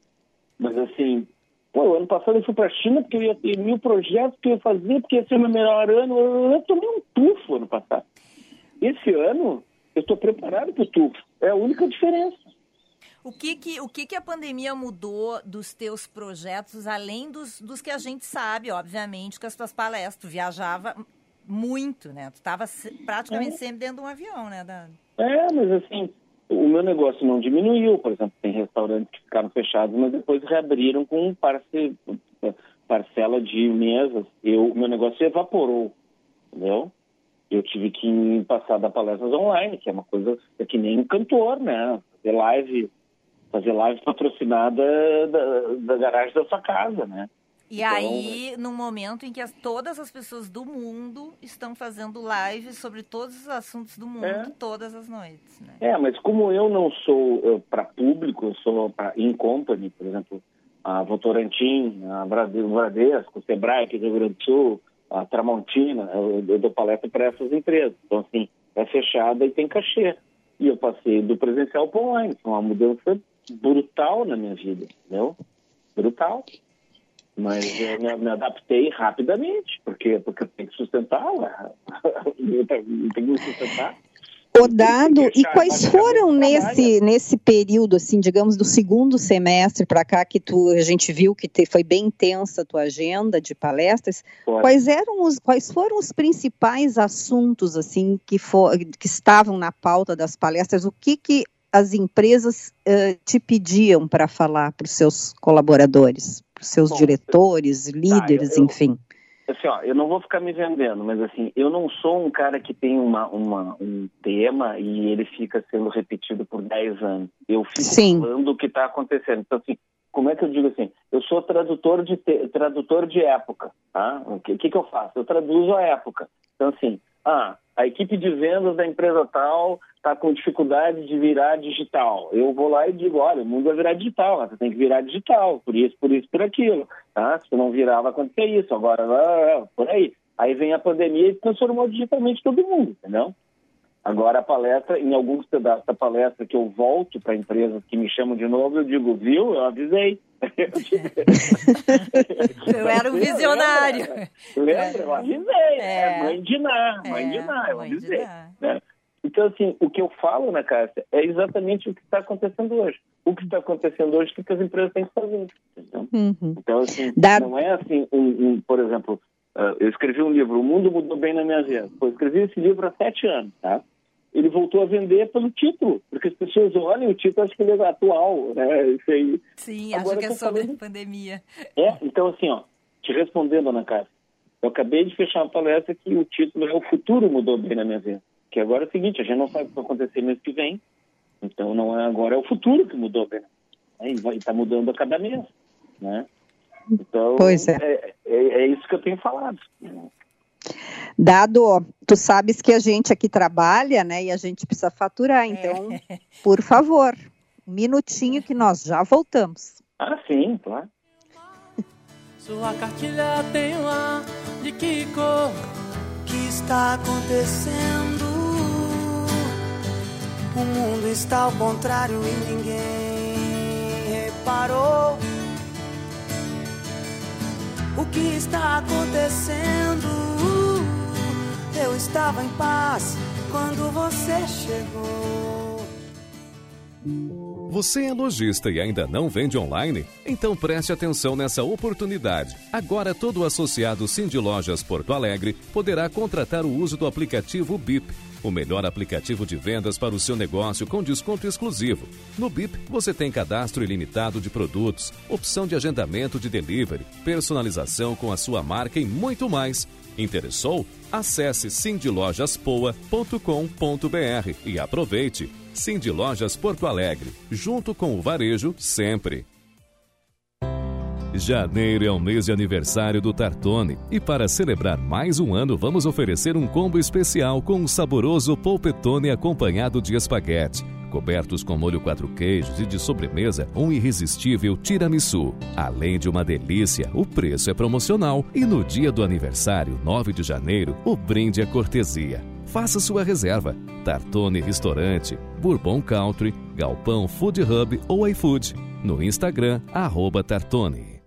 Mas assim, Pô, ano passado eu fui para a China porque eu ia ter mil projetos que eu ia fazer, porque ia ser o meu melhor ano. Eu tomei um tufo ano passado. Esse ano, eu estou preparado para o tufo. É a única diferença. O que que, o que que a pandemia mudou dos teus projetos, além dos, dos que a gente sabe, obviamente, que as tuas palestras, tu viajava muito, né? Tu estava praticamente é. sempre dentro de um avião, né, Dani? É, mas assim, o meu negócio não diminuiu, por exemplo, tem restaurantes que ficaram fechados, mas depois reabriram com parce... parcela de mesas. Eu, meu negócio evaporou, entendeu? Eu tive que passar da palestras online, que é uma coisa é que nem um cantor, né? Fazer live, fazer live patrocinada da, da garagem da sua casa, né? E então, aí, no momento em que as, todas as pessoas do mundo estão fazendo lives sobre todos os assuntos do mundo, é. todas as noites. Né? É, mas como eu não sou para público, eu sou para in company, por exemplo, a Votorantim, a Bradesco, o Sebrae aqui do Rio Grande do Sul, a Tramontina, eu, eu dou palestra para essas empresas. Então, assim, é fechada e tem cachê. E eu passei do presencial para online. Foi uma mudança brutal na minha vida, entendeu? Brutal. Mas eu me, me, adaptei rapidamente, porque, porque eu tenho que sustentar, *laughs* eu tenho que sustentar. O dado, e quais foram nesse, nesse período, assim, digamos, do segundo semestre para cá, que tu, a gente viu que te, foi bem intensa a tua agenda de palestras, quais eram os, quais foram os principais assuntos, assim, que, for, que estavam na pauta das palestras? O que que as empresas uh, te pediam para falar para os seus colaboradores? Seus Bom, diretores, tá, líderes, eu, enfim? Assim, ó, eu não vou ficar me vendendo, mas assim, eu não sou um cara que tem uma, uma um tema e ele fica sendo repetido por 10 anos. Eu fico Sim. falando o que está acontecendo. Então, assim, como é que eu digo assim? Eu sou tradutor de, te, tradutor de época, tá? O que, que, que eu faço? Eu traduzo a época. Então, assim, ah, a equipe de vendas da empresa tal está com dificuldade de virar digital. Eu vou lá e digo, olha, o mundo vai virar digital, você tem que virar digital, por isso, por isso, por aquilo. Tá? Se não virar, vai acontecer isso. Agora, por aí. Aí vem a pandemia e transformou digitalmente todo mundo, entendeu? Agora a palestra, em alguns pedaços da palestra que eu volto para empresas que me chamam de novo, eu digo, viu, eu avisei. *laughs* eu era um visionário. Lembra? Eu avisei. É, é mãe de Ná, mãe é, de Ná, eu avisei. Né? Então, assim, o que eu falo, né, Cássia, é exatamente o que está acontecendo hoje. O que está acontecendo hoje, o que as empresas têm que fazer. Uhum. Então, assim, não é assim, um, um, por exemplo, uh, eu escrevi um livro, O Mundo Mudou Bem na Minha Vida. Eu escrevi esse livro há sete anos, tá? Ele voltou a vender pelo título, porque as pessoas olham o título acham que ele é atual, né? Isso aí. Sim, acho que é sobre falando... pandemia. É, então, assim, ó, te respondendo, Ana Cássia, eu acabei de fechar uma palestra que o título é O Futuro Mudou Bem na Minha Vida. Que agora é o seguinte, a gente não sabe o que vai acontecer mês que vem, então não é agora, é o futuro que mudou, né? E está mudando a cada mês, né? Então, pois é. É, é, é isso que eu tenho falado. Dado, tu sabes que a gente aqui trabalha, né, e a gente precisa faturar, então, é. por favor, um minutinho que nós já voltamos. Ah, sim, claro. Sua cartilha tem lá de que cor que está acontecendo o mundo está ao contrário e ninguém reparou. O que está acontecendo? Eu estava em paz quando você chegou. Você é lojista e ainda não vende online? Então preste atenção nessa oportunidade. Agora todo associado Cindy Lojas Porto Alegre poderá contratar o uso do aplicativo BIP o melhor aplicativo de vendas para o seu negócio com desconto exclusivo. No BIP, você tem cadastro ilimitado de produtos, opção de agendamento de delivery, personalização com a sua marca e muito mais. Interessou? Acesse sindilojaspoa.com.br e aproveite. Cindy Lojas Porto Alegre, junto com o varejo sempre. Janeiro é o mês de aniversário do Tartone e para celebrar mais um ano vamos oferecer um combo especial com um saboroso polpetone acompanhado de espaguete, cobertos com molho quatro queijos e de sobremesa um irresistível tiramisu. Além de uma delícia, o preço é promocional e no dia do aniversário, 9 de janeiro, o brinde é cortesia. Faça sua reserva. Tartone Restaurante, Bourbon Country, Galpão Food Hub ou iFood. No Instagram, arroba Tartone.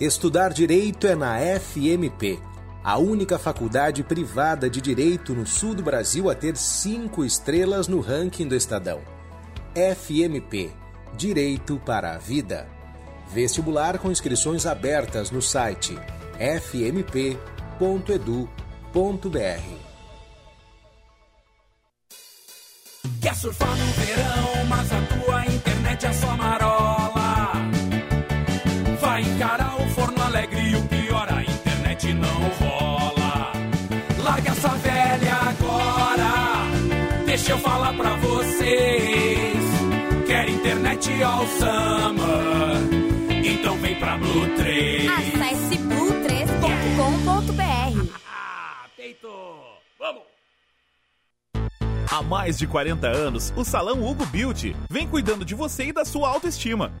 Estudar direito é na FMP, a única faculdade privada de direito no sul do Brasil a ter cinco estrelas no ranking do Estadão. FMP Direito para a Vida. Vestibular com inscrições abertas no site fmp.edu.br. Quer surfar no verão, mas a tua internet é só marola. Vai encarar deixa eu falar pra vocês. Quer internet ao summer? Então vem pra Blue 3. Acesse blue3.com.br. Feito! Vamos! Há mais de 40 anos, o Salão Hugo Beauty vem cuidando de você e da sua autoestima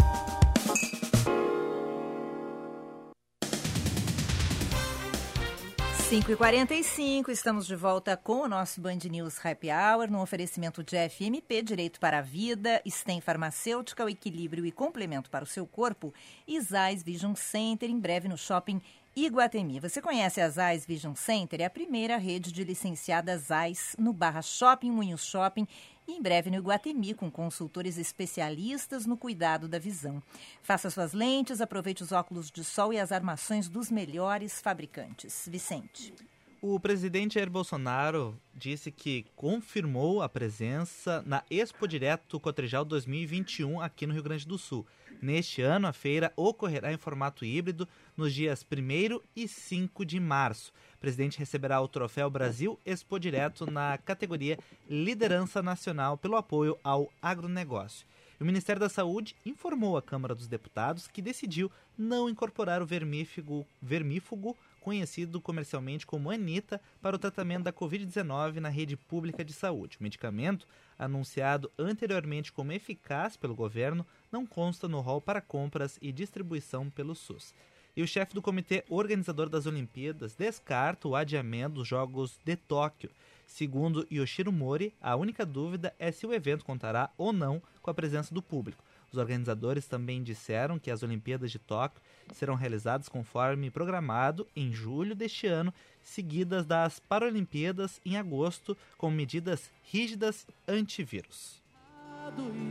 5h45, estamos de volta com o nosso Band News Happy Hour, no oferecimento de FMP, Direito para a Vida, STEM Farmacêutica, o equilíbrio e complemento para o seu corpo, e Zais Vision Center, em breve no shopping Iguatemi. Você conhece a Zais Vision Center? É a primeira rede de licenciadas Zais no Barra Shopping, Moinhos Shopping e em breve no Iguatemi, com consultores especialistas no cuidado da visão. Faça suas lentes, aproveite os óculos de sol e as armações dos melhores fabricantes. Vicente. O presidente Jair Bolsonaro disse que confirmou a presença na Expo Direto Cotrijal 2021 aqui no Rio Grande do Sul. Neste ano, a feira ocorrerá em formato híbrido nos dias 1 e 5 de março. O presidente receberá o Troféu Brasil Expo Direto na categoria Liderança Nacional pelo apoio ao agronegócio. O Ministério da Saúde informou à Câmara dos Deputados que decidiu não incorporar o vermífugo, vermífugo conhecido comercialmente como Anita, para o tratamento da Covid-19 na rede pública de saúde. O medicamento, anunciado anteriormente como eficaz pelo governo, não consta no rol para compras e distribuição pelo SUS. E o chefe do comitê organizador das Olimpíadas descarta o adiamento dos Jogos de Tóquio. Segundo Yoshiro Mori, a única dúvida é se o evento contará ou não com a presença do público. Os organizadores também disseram que as Olimpíadas de Tóquio serão realizadas conforme programado em julho deste ano, seguidas das Paralimpíadas em agosto, com medidas rígidas antivírus.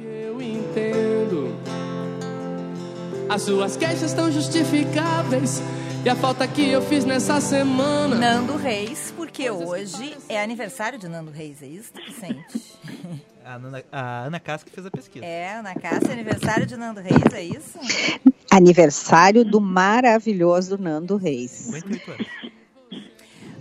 Eu entendo. As suas queixas estão justificáveis. E a falta que eu fiz nessa semana. Nando Reis, porque hoje é aniversário de Nando Reis, é isso, Vicente? *laughs* A Ana, a Ana Cássia que fez a pesquisa. É, Ana Cássia, aniversário de Nando Reis, é isso? Aniversário do maravilhoso Nando Reis. 58 anos.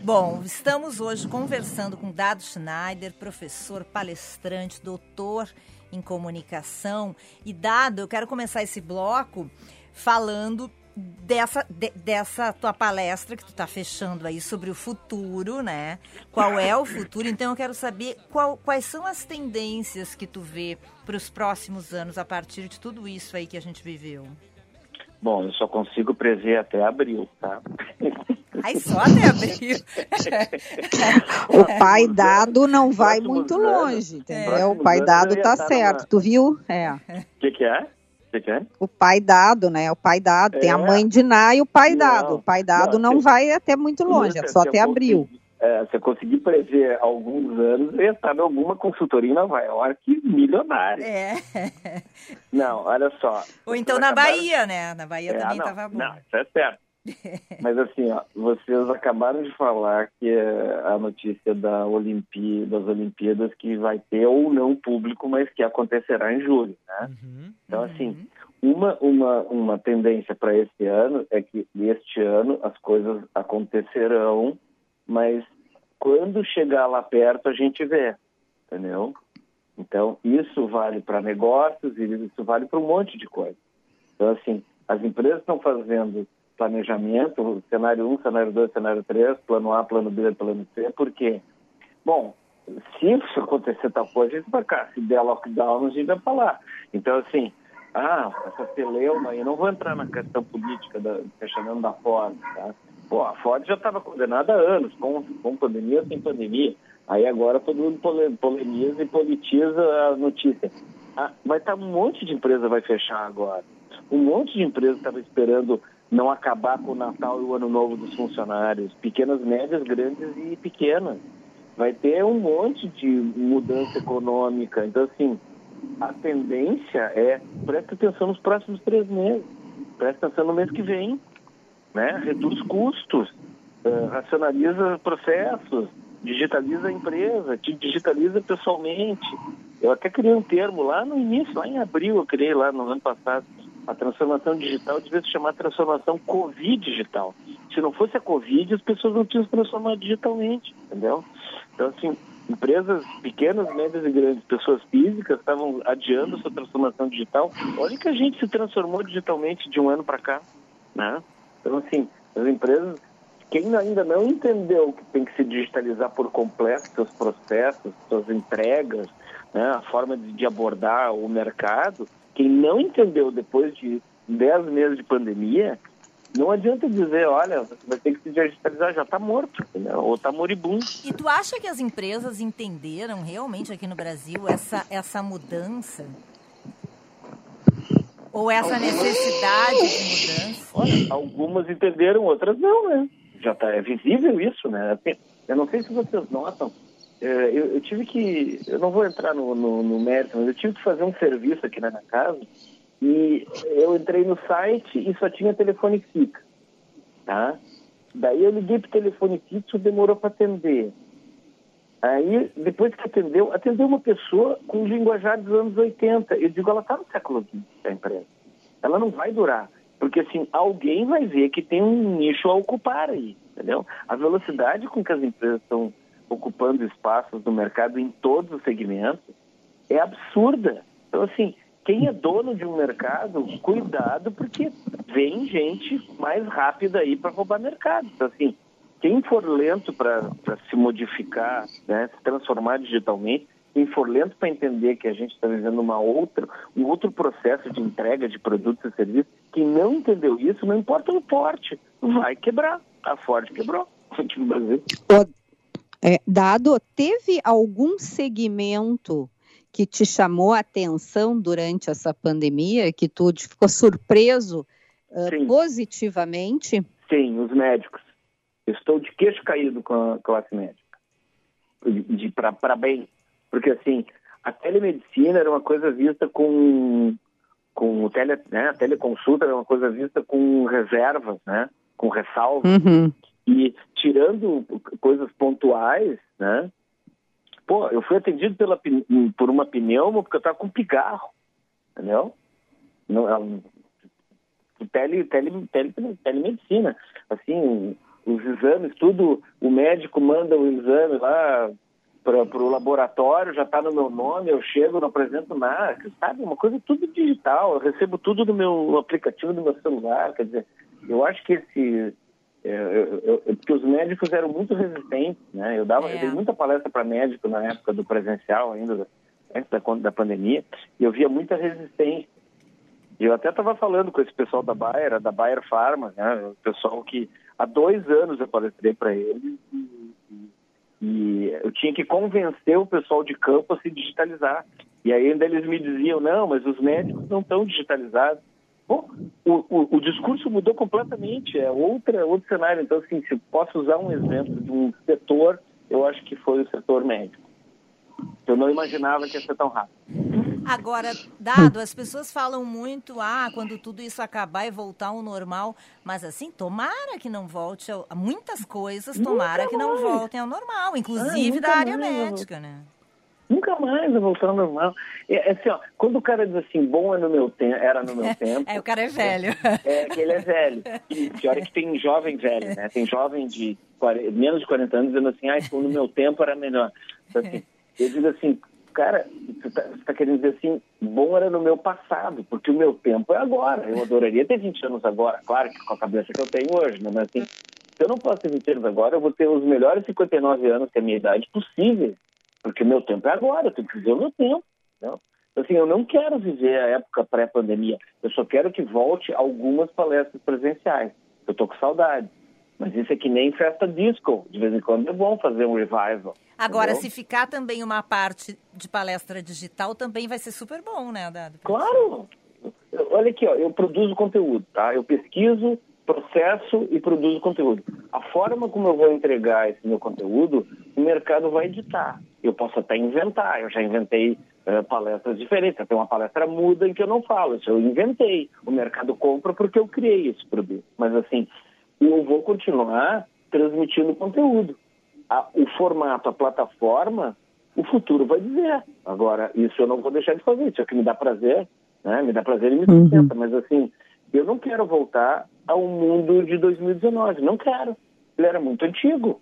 Bom, estamos hoje conversando com Dado Schneider, professor, palestrante, doutor em comunicação. E Dado, eu quero começar esse bloco falando dessa, de, dessa tua palestra que tu está fechando aí sobre o futuro, né? Qual é o futuro? Então eu quero saber qual, quais são as tendências que tu vê para os próximos anos a partir de tudo isso aí que a gente viveu. Bom, eu só consigo prever até abril, tá? *laughs* Aí só até abril. *laughs* o pai dado não vai muito longe, entendeu? O pai dado tá certo, tu viu? É. O que, que é? Que que é? O pai dado, né? O pai dado. É. Tem a mãe de Ná e o pai não, dado. O pai dado não, não vai até muito longe, é só até abril. É, se eu conseguir prever alguns anos, eu ia estar em alguma consultoria em Nova York milionária. É. Não, olha só. Ou então na acabaram... Bahia, né? Na Bahia é, também estava bom. Não, isso é certo. *laughs* Mas assim, ó, vocês acabaram de falar que a notícia da Olimpí das Olimpíadas que vai ter ou não público, mas que acontecerá em julho, né? Uhum, então, assim, uhum. uma, uma, uma tendência para esse ano é que este ano as coisas acontecerão mas quando chegar lá perto a gente vê, entendeu? Então, isso vale para negócios e isso vale para um monte de coisa. Então, assim, as empresas estão fazendo planejamento, cenário 1, cenário 2, cenário 3, plano A, plano B, plano C, porque, bom, se isso acontecer tal coisa, a gente vai cá. Se der lockdown, a gente vai falar. Então, assim, ah, essa celeuma aí, não vou entrar na questão política do fechamento da Ford, tá? Pô, a Ford já estava condenada há anos, com, com pandemia ou sem pandemia. Aí agora todo mundo polemiza e politiza a notícia. Ah, vai estar tá um monte de empresa vai fechar agora. Um monte de empresa estava esperando não acabar com o Natal e o Ano Novo dos funcionários, pequenas, médias, grandes e pequenas. Vai ter um monte de mudança econômica. Então, assim, a tendência é presta atenção nos próximos três meses. Presta atenção no mês que vem né? reduz custos, uh, racionaliza processos, digitaliza a empresa, te digitaliza pessoalmente. Eu até criei um termo lá no início, lá em abril, eu criei lá no ano passado. A transformação digital devia se chamar transformação Covid digital. Se não fosse a Covid, as pessoas não tinham se transformado digitalmente, entendeu? Então, assim, empresas pequenas, médias e grandes, pessoas físicas estavam adiando sua transformação digital. Olha que a gente se transformou digitalmente de um ano para cá, né? Então, assim, as empresas, quem ainda não entendeu que tem que se digitalizar por completo seus processos, suas entregas, né, a forma de, de abordar o mercado, quem não entendeu depois de 10 meses de pandemia, não adianta dizer, olha, você vai ter que se digitalizar, já está morto, ou está moribundo. E tu acha que as empresas entenderam realmente aqui no Brasil essa, essa mudança? Ou essa necessidade de mudança? Olha, algumas entenderam, outras não, né? Já tá, é visível isso, né? Eu não sei se vocês notam, é, eu, eu, tive que, eu não vou entrar no, no, no, mérito, mas eu tive que fazer um serviço aqui na minha casa e eu entrei no site e só tinha telefone fixo, tá? Daí eu liguei pro telefone fixo, demorou para atender. Aí, depois que atendeu, atendeu uma pessoa com linguajar dos anos 80. Eu digo, ela está no século XX, a empresa. ela não vai durar. Porque assim, alguém vai ver que tem um nicho a ocupar aí, entendeu? A velocidade com que as empresas estão ocupando espaços no mercado em todos os segmentos é absurda. Então, assim, quem é dono de um mercado, cuidado, porque vem gente mais rápida aí para roubar mercado. Então, assim, quem for lento para se modificar, né, se transformar digitalmente, quem for lento para entender que a gente está vivendo uma outra, um outro processo de entrega de produtos e serviços, quem não entendeu isso, não importa o porte, vai quebrar. A Ford quebrou *laughs* Brasil. É, Dado, teve algum segmento que te chamou a atenção durante essa pandemia, que tu ficou surpreso uh, positivamente? Sim, os médicos. estou de queixo caído com a classe médica. Para bem. Porque, assim, a telemedicina era uma coisa vista com, com o tele, né, a teleconsulta era uma coisa vista com reservas, né, com ressalvas. Uhum. E tirando coisas pontuais, né, Pô, eu fui atendido pela, por uma pneuma porque eu estava com pigarro, entendeu? Não, é tele, tele, tele, telemedicina. Assim, os exames, tudo, o médico manda o exame lá para o laboratório, já está no meu nome, eu chego, não apresento nada, sabe? Uma coisa tudo digital, eu recebo tudo no meu aplicativo do meu celular, quer dizer, eu acho que esse é, eu, eu, porque os médicos eram muito resistentes, né? Eu dava, é. eu dei muita palestra para médico na época do presencial ainda, antes da, da pandemia, e eu via muita resistência. E eu até estava falando com esse pessoal da Bayer, da Bayer Pharma, né? O pessoal que há dois anos eu palestrei para eles e, e, eu tinha que convencer o pessoal de campo a se digitalizar. E aí ainda eles me diziam, não, mas os médicos não estão digitalizados. Bom, o, o, o, discurso mudou completamente, é outra, outro cenário. Então, assim, se posso usar um exemplo de um setor, eu acho que foi o setor médico. Eu não imaginava que ia ser tão rápido. Agora, dado, as pessoas falam muito, ah, quando tudo isso acabar e voltar ao normal, mas assim, tomara que não volte a, muitas coisas, tomara nunca que não voltem ao normal, inclusive ah, da área médica, né? Nunca mais vai voltar ao normal. É, é, assim, ó, quando o cara diz assim, bom é no meu tempo, era no meu *laughs* tempo. é, o cara é velho. É, é que ele é velho. E pior é que tem jovem velho, né? Tem jovem de 40, menos de 40 anos dizendo assim, ah, no meu tempo era melhor. Então, assim, eu digo assim, cara, você está tá querendo dizer assim, bom era no meu passado, porque o meu tempo é agora. Eu adoraria ter 20 anos agora, claro que com a cabeça que eu tenho hoje, né? Mas assim, se eu não posso ter 20 anos agora, eu vou ter os melhores 59 anos que a minha idade possíveis. Porque o meu tempo é agora, eu tenho que viver o meu tempo. Não? Então, assim, eu não quero viver a época pré-pandemia. Eu só quero que volte algumas palestras presenciais. Eu tô com saudade. Mas isso é que nem festa disco. De vez em quando é bom fazer um revival. Agora, entendeu? se ficar também uma parte de palestra digital, também vai ser super bom, né, Dado? Claro! Olha aqui, ó, eu produzo conteúdo, tá? Eu pesquiso, processo e produzo conteúdo. A forma como eu vou entregar esse meu conteúdo, o mercado vai editar. Eu posso até inventar, eu já inventei uh, palestras diferentes. Tem uma palestra muda em que eu não falo, isso eu inventei. O mercado compra porque eu criei esse produto. Mas assim, eu vou continuar transmitindo conteúdo. A, o formato, a plataforma, o futuro vai dizer. Agora, isso eu não vou deixar de fazer, isso é que me dá prazer, né? Me dá prazer e me sustenta, uhum. mas assim, eu não quero voltar ao mundo de 2019. Não quero. Ele era muito antigo.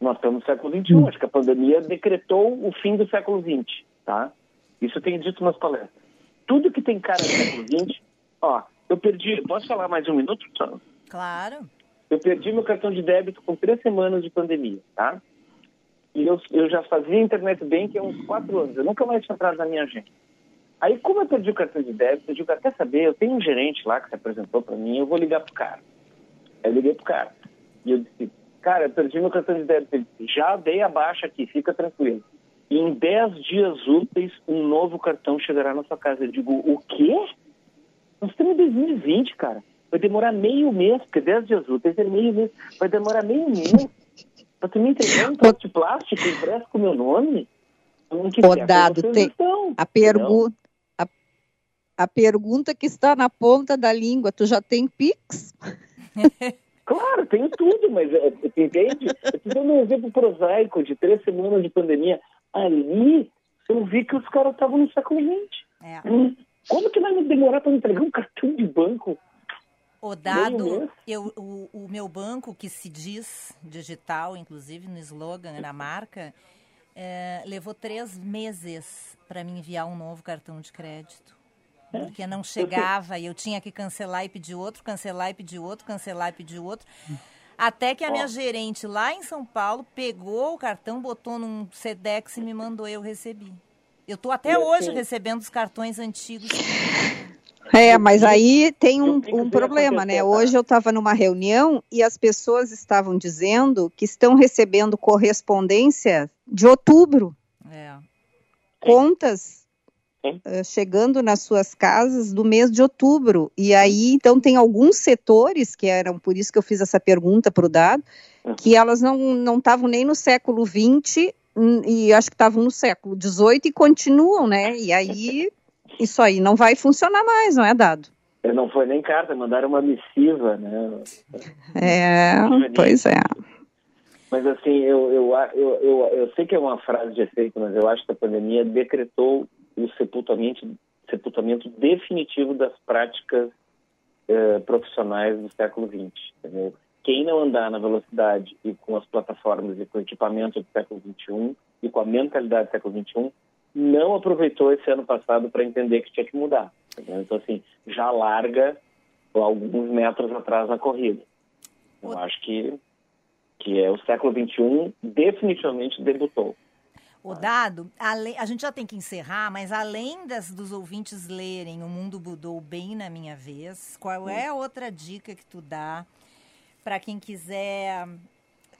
Nós estamos no século XXI. Hum. Acho que a pandemia decretou o fim do século XX. Tá? Isso eu tenho dito nas palestras. Tudo que tem cara do século XX, ó, eu perdi. Posso falar mais um minuto? Claro. Eu perdi meu cartão de débito com três semanas de pandemia, tá? E eu, eu já fazia internet bank há uns quatro anos. Eu nunca mais tinha entrado na minha agenda. Aí, como eu perdi o cartão de débito, eu digo, quer saber, eu tenho um gerente lá que se apresentou para mim, eu vou ligar pro cara. Aí eu liguei pro cara. E eu disse, cara, eu perdi meu cartão de débito. Ele disse, já dei a baixa aqui, fica tranquilo. Em 10 dias úteis, um novo cartão chegará na sua casa. Eu digo, o quê? Nós estamos em 2020, cara. Vai demorar meio mês, porque 10 dias úteis é meio mês. Vai demorar meio mês. Pra tu me entregar um pote de plástico impresso com o meu nome? Podado, tem a pergunta a pergunta que está na ponta da língua, tu já tem Pix? *laughs* claro, tenho tudo, mas é, entende? Eu estou dando um exemplo prosaico de três semanas de pandemia. Ali, eu vi que os caras estavam no século XX. É. Hum. Como que vai me demorar para entregar um cartão de banco? O dado, eu, o, o meu banco, que se diz digital, inclusive no slogan, na marca, é, levou três meses para me enviar um novo cartão de crédito. Porque não chegava e eu tinha que cancelar e pedir outro, cancelar e pedir outro, cancelar e pedir outro. Até que a minha gerente lá em São Paulo pegou o cartão, botou num Sedex e me mandou, eu recebi. Eu tô até hoje recebendo os cartões antigos. É, mas aí tem um, um problema, né? Hoje eu estava numa reunião e as pessoas estavam dizendo que estão recebendo correspondência de outubro. É. Contas uh, chegando nas suas casas do mês de outubro. E aí, então, tem alguns setores, que eram por isso que eu fiz essa pergunta para o Dado, que elas não estavam nem no século XX e acho que estavam no século XVIII e continuam, né? E aí isso aí não vai funcionar mais, não é dado? Não foi nem carta, mandaram uma missiva, né? É, pois é. Mas assim, eu, eu, eu, eu, sei que é uma frase de efeito, mas eu acho que a pandemia decretou o sepultamento, sepultamento definitivo das práticas eh, profissionais do século XX. Quem não andar na velocidade e com as plataformas e com o equipamento do século XXI e com a mentalidade do século XXI não aproveitou esse ano passado para entender que tinha que mudar. Entendeu? Então, assim, já larga alguns metros atrás na corrida. Eu acho que, que é o século XXI definitivamente debutou. O dado, além, a gente já tem que encerrar, mas além das, dos ouvintes lerem O Mundo Mudou Bem na Minha Vez, qual é a outra dica que tu dá para quem quiser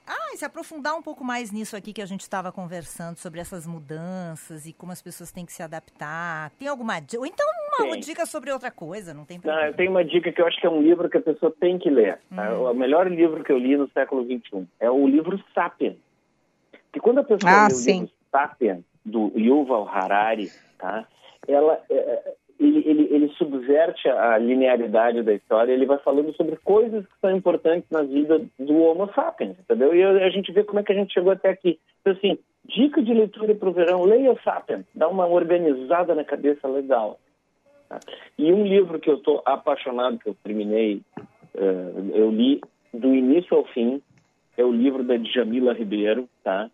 ah, e se aprofundar um pouco mais nisso aqui que a gente estava conversando sobre essas mudanças e como as pessoas têm que se adaptar. Tem alguma dica? Ou então uma, dica sobre outra coisa, não tem problema. Não, eu tenho uma dica que eu acho que é um livro que a pessoa tem que ler. Tá? O melhor livro que eu li no século XXI é o livro Sapiens. Que quando a pessoa ah, lê sim. o livro Sapiens, do Yuval Harari, tá? ela, é, ele, ele, ele subverte a linearidade da história, ele vai falando sobre coisas que são importantes na vida do Homo sapiens, entendeu? E a gente vê como é que a gente chegou até aqui. Então, assim, dica de leitura para o verão, leia Sapiens, dá uma organizada na cabeça legal. Tá? E um livro que eu estou apaixonado, que eu terminei, uh, eu li do início ao fim, é o livro da Djamila Ribeiro, tá?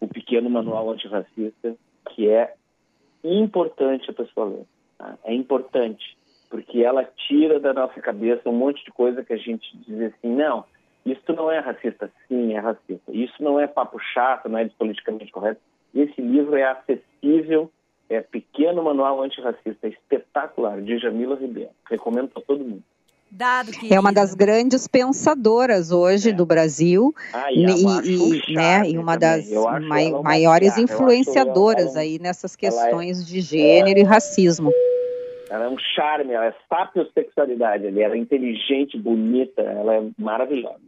O Pequeno Manual Antirracista, que é importante a pessoa ler. Tá? É importante, porque ela tira da nossa cabeça um monte de coisa que a gente diz assim, não, isso não é racista. Sim, é racista. Isso não é papo chato, não é politicamente correto. Esse livro é acessível, é pequeno manual antirracista, é espetacular, de Jamila Ribeiro. Recomendo para todo mundo. Dado é uma das grandes pensadoras hoje é. do Brasil ah, e, e, né, e uma das mai, maiores influenciadoras ela, aí nessas questões é, de gênero é, e racismo. Ela é um charme, ela é sapiosexualidade, ela é inteligente, bonita, ela é maravilhosa.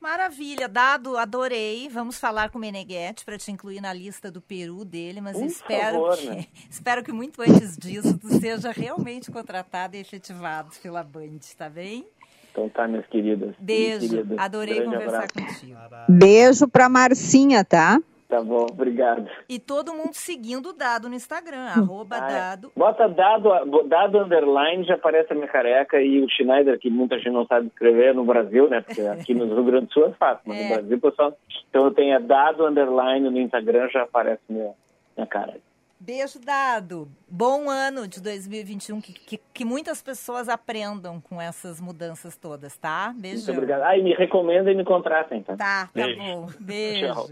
Maravilha, Dado, adorei. Vamos falar com o Meneghetti para te incluir na lista do Peru dele, mas Por espero, favor, que, né? *laughs* espero que muito antes disso tu seja realmente contratado e efetivado pela Band, tá bem? Então tá, minhas queridas. Beijo, queridas. adorei Grande conversar abraço. contigo. Beijo para Marcinha, tá? Tá bom, obrigado. E todo mundo seguindo o Dado no Instagram, arroba Ah, é. Dado. Bota dado, dado underline, já aparece a minha careca e o Schneider, que muita gente não sabe escrever no Brasil, né? Porque *laughs* aqui no Rio Grande do Sul é fácil, mas É. no Brasil, pessoal. Então eu tenho dado underline no Instagram, já aparece minha, minha cara. Beijo dado. Bom ano de 2021, que, que, que muitas pessoas aprendam com essas mudanças todas, tá? Muito Beijo. obrigado. Ah, e me recomendem e me contratem, tá? Tá, tá Beijo. bom. Beijo. Tchau.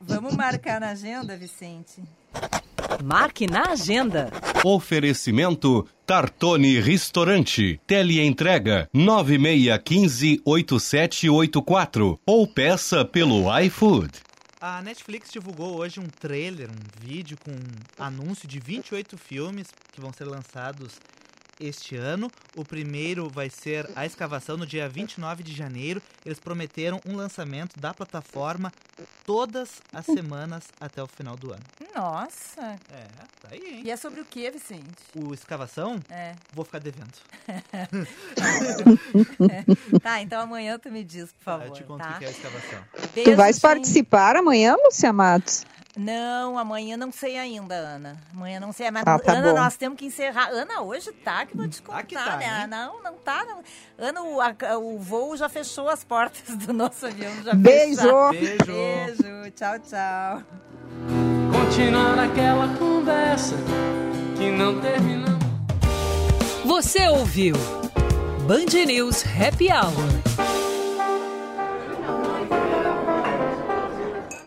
Vamos marcar na agenda, Vicente? Marque na agenda. Oferecimento Tartone Restaurante. Teleentrega 96158784 ou peça pelo iFood. A Netflix divulgou hoje um trailer, um vídeo com um anúncio de 28 filmes que vão ser lançados este ano. O primeiro vai ser a escavação no dia 29 de janeiro. Eles prometeram um lançamento da plataforma todas as semanas até o final do ano. Nossa. É, tá aí, hein? E é sobre o que, Vicente? O escavação? É. Vou ficar devendo. *laughs* tá, então amanhã tu me diz, por favor. Eu te conto tá? o que é a escavação. tu vais participar amanhã, Lúcia Matos? Não, amanhã não sei ainda, Ana. Amanhã não sei. Mas, Ah, tá Ana, bom. nós temos que encerrar. Ana, hoje tá, que vou te contar, que tá, né? hein? Não, não tá. Não. Ana, o, a- o voo já fechou as portas do nosso avião. Já Beijo. Beijo. Beijo. Tchau, tchau. Continuar aquela conversa que não terminamos. Você ouviu Band News Happy Hour.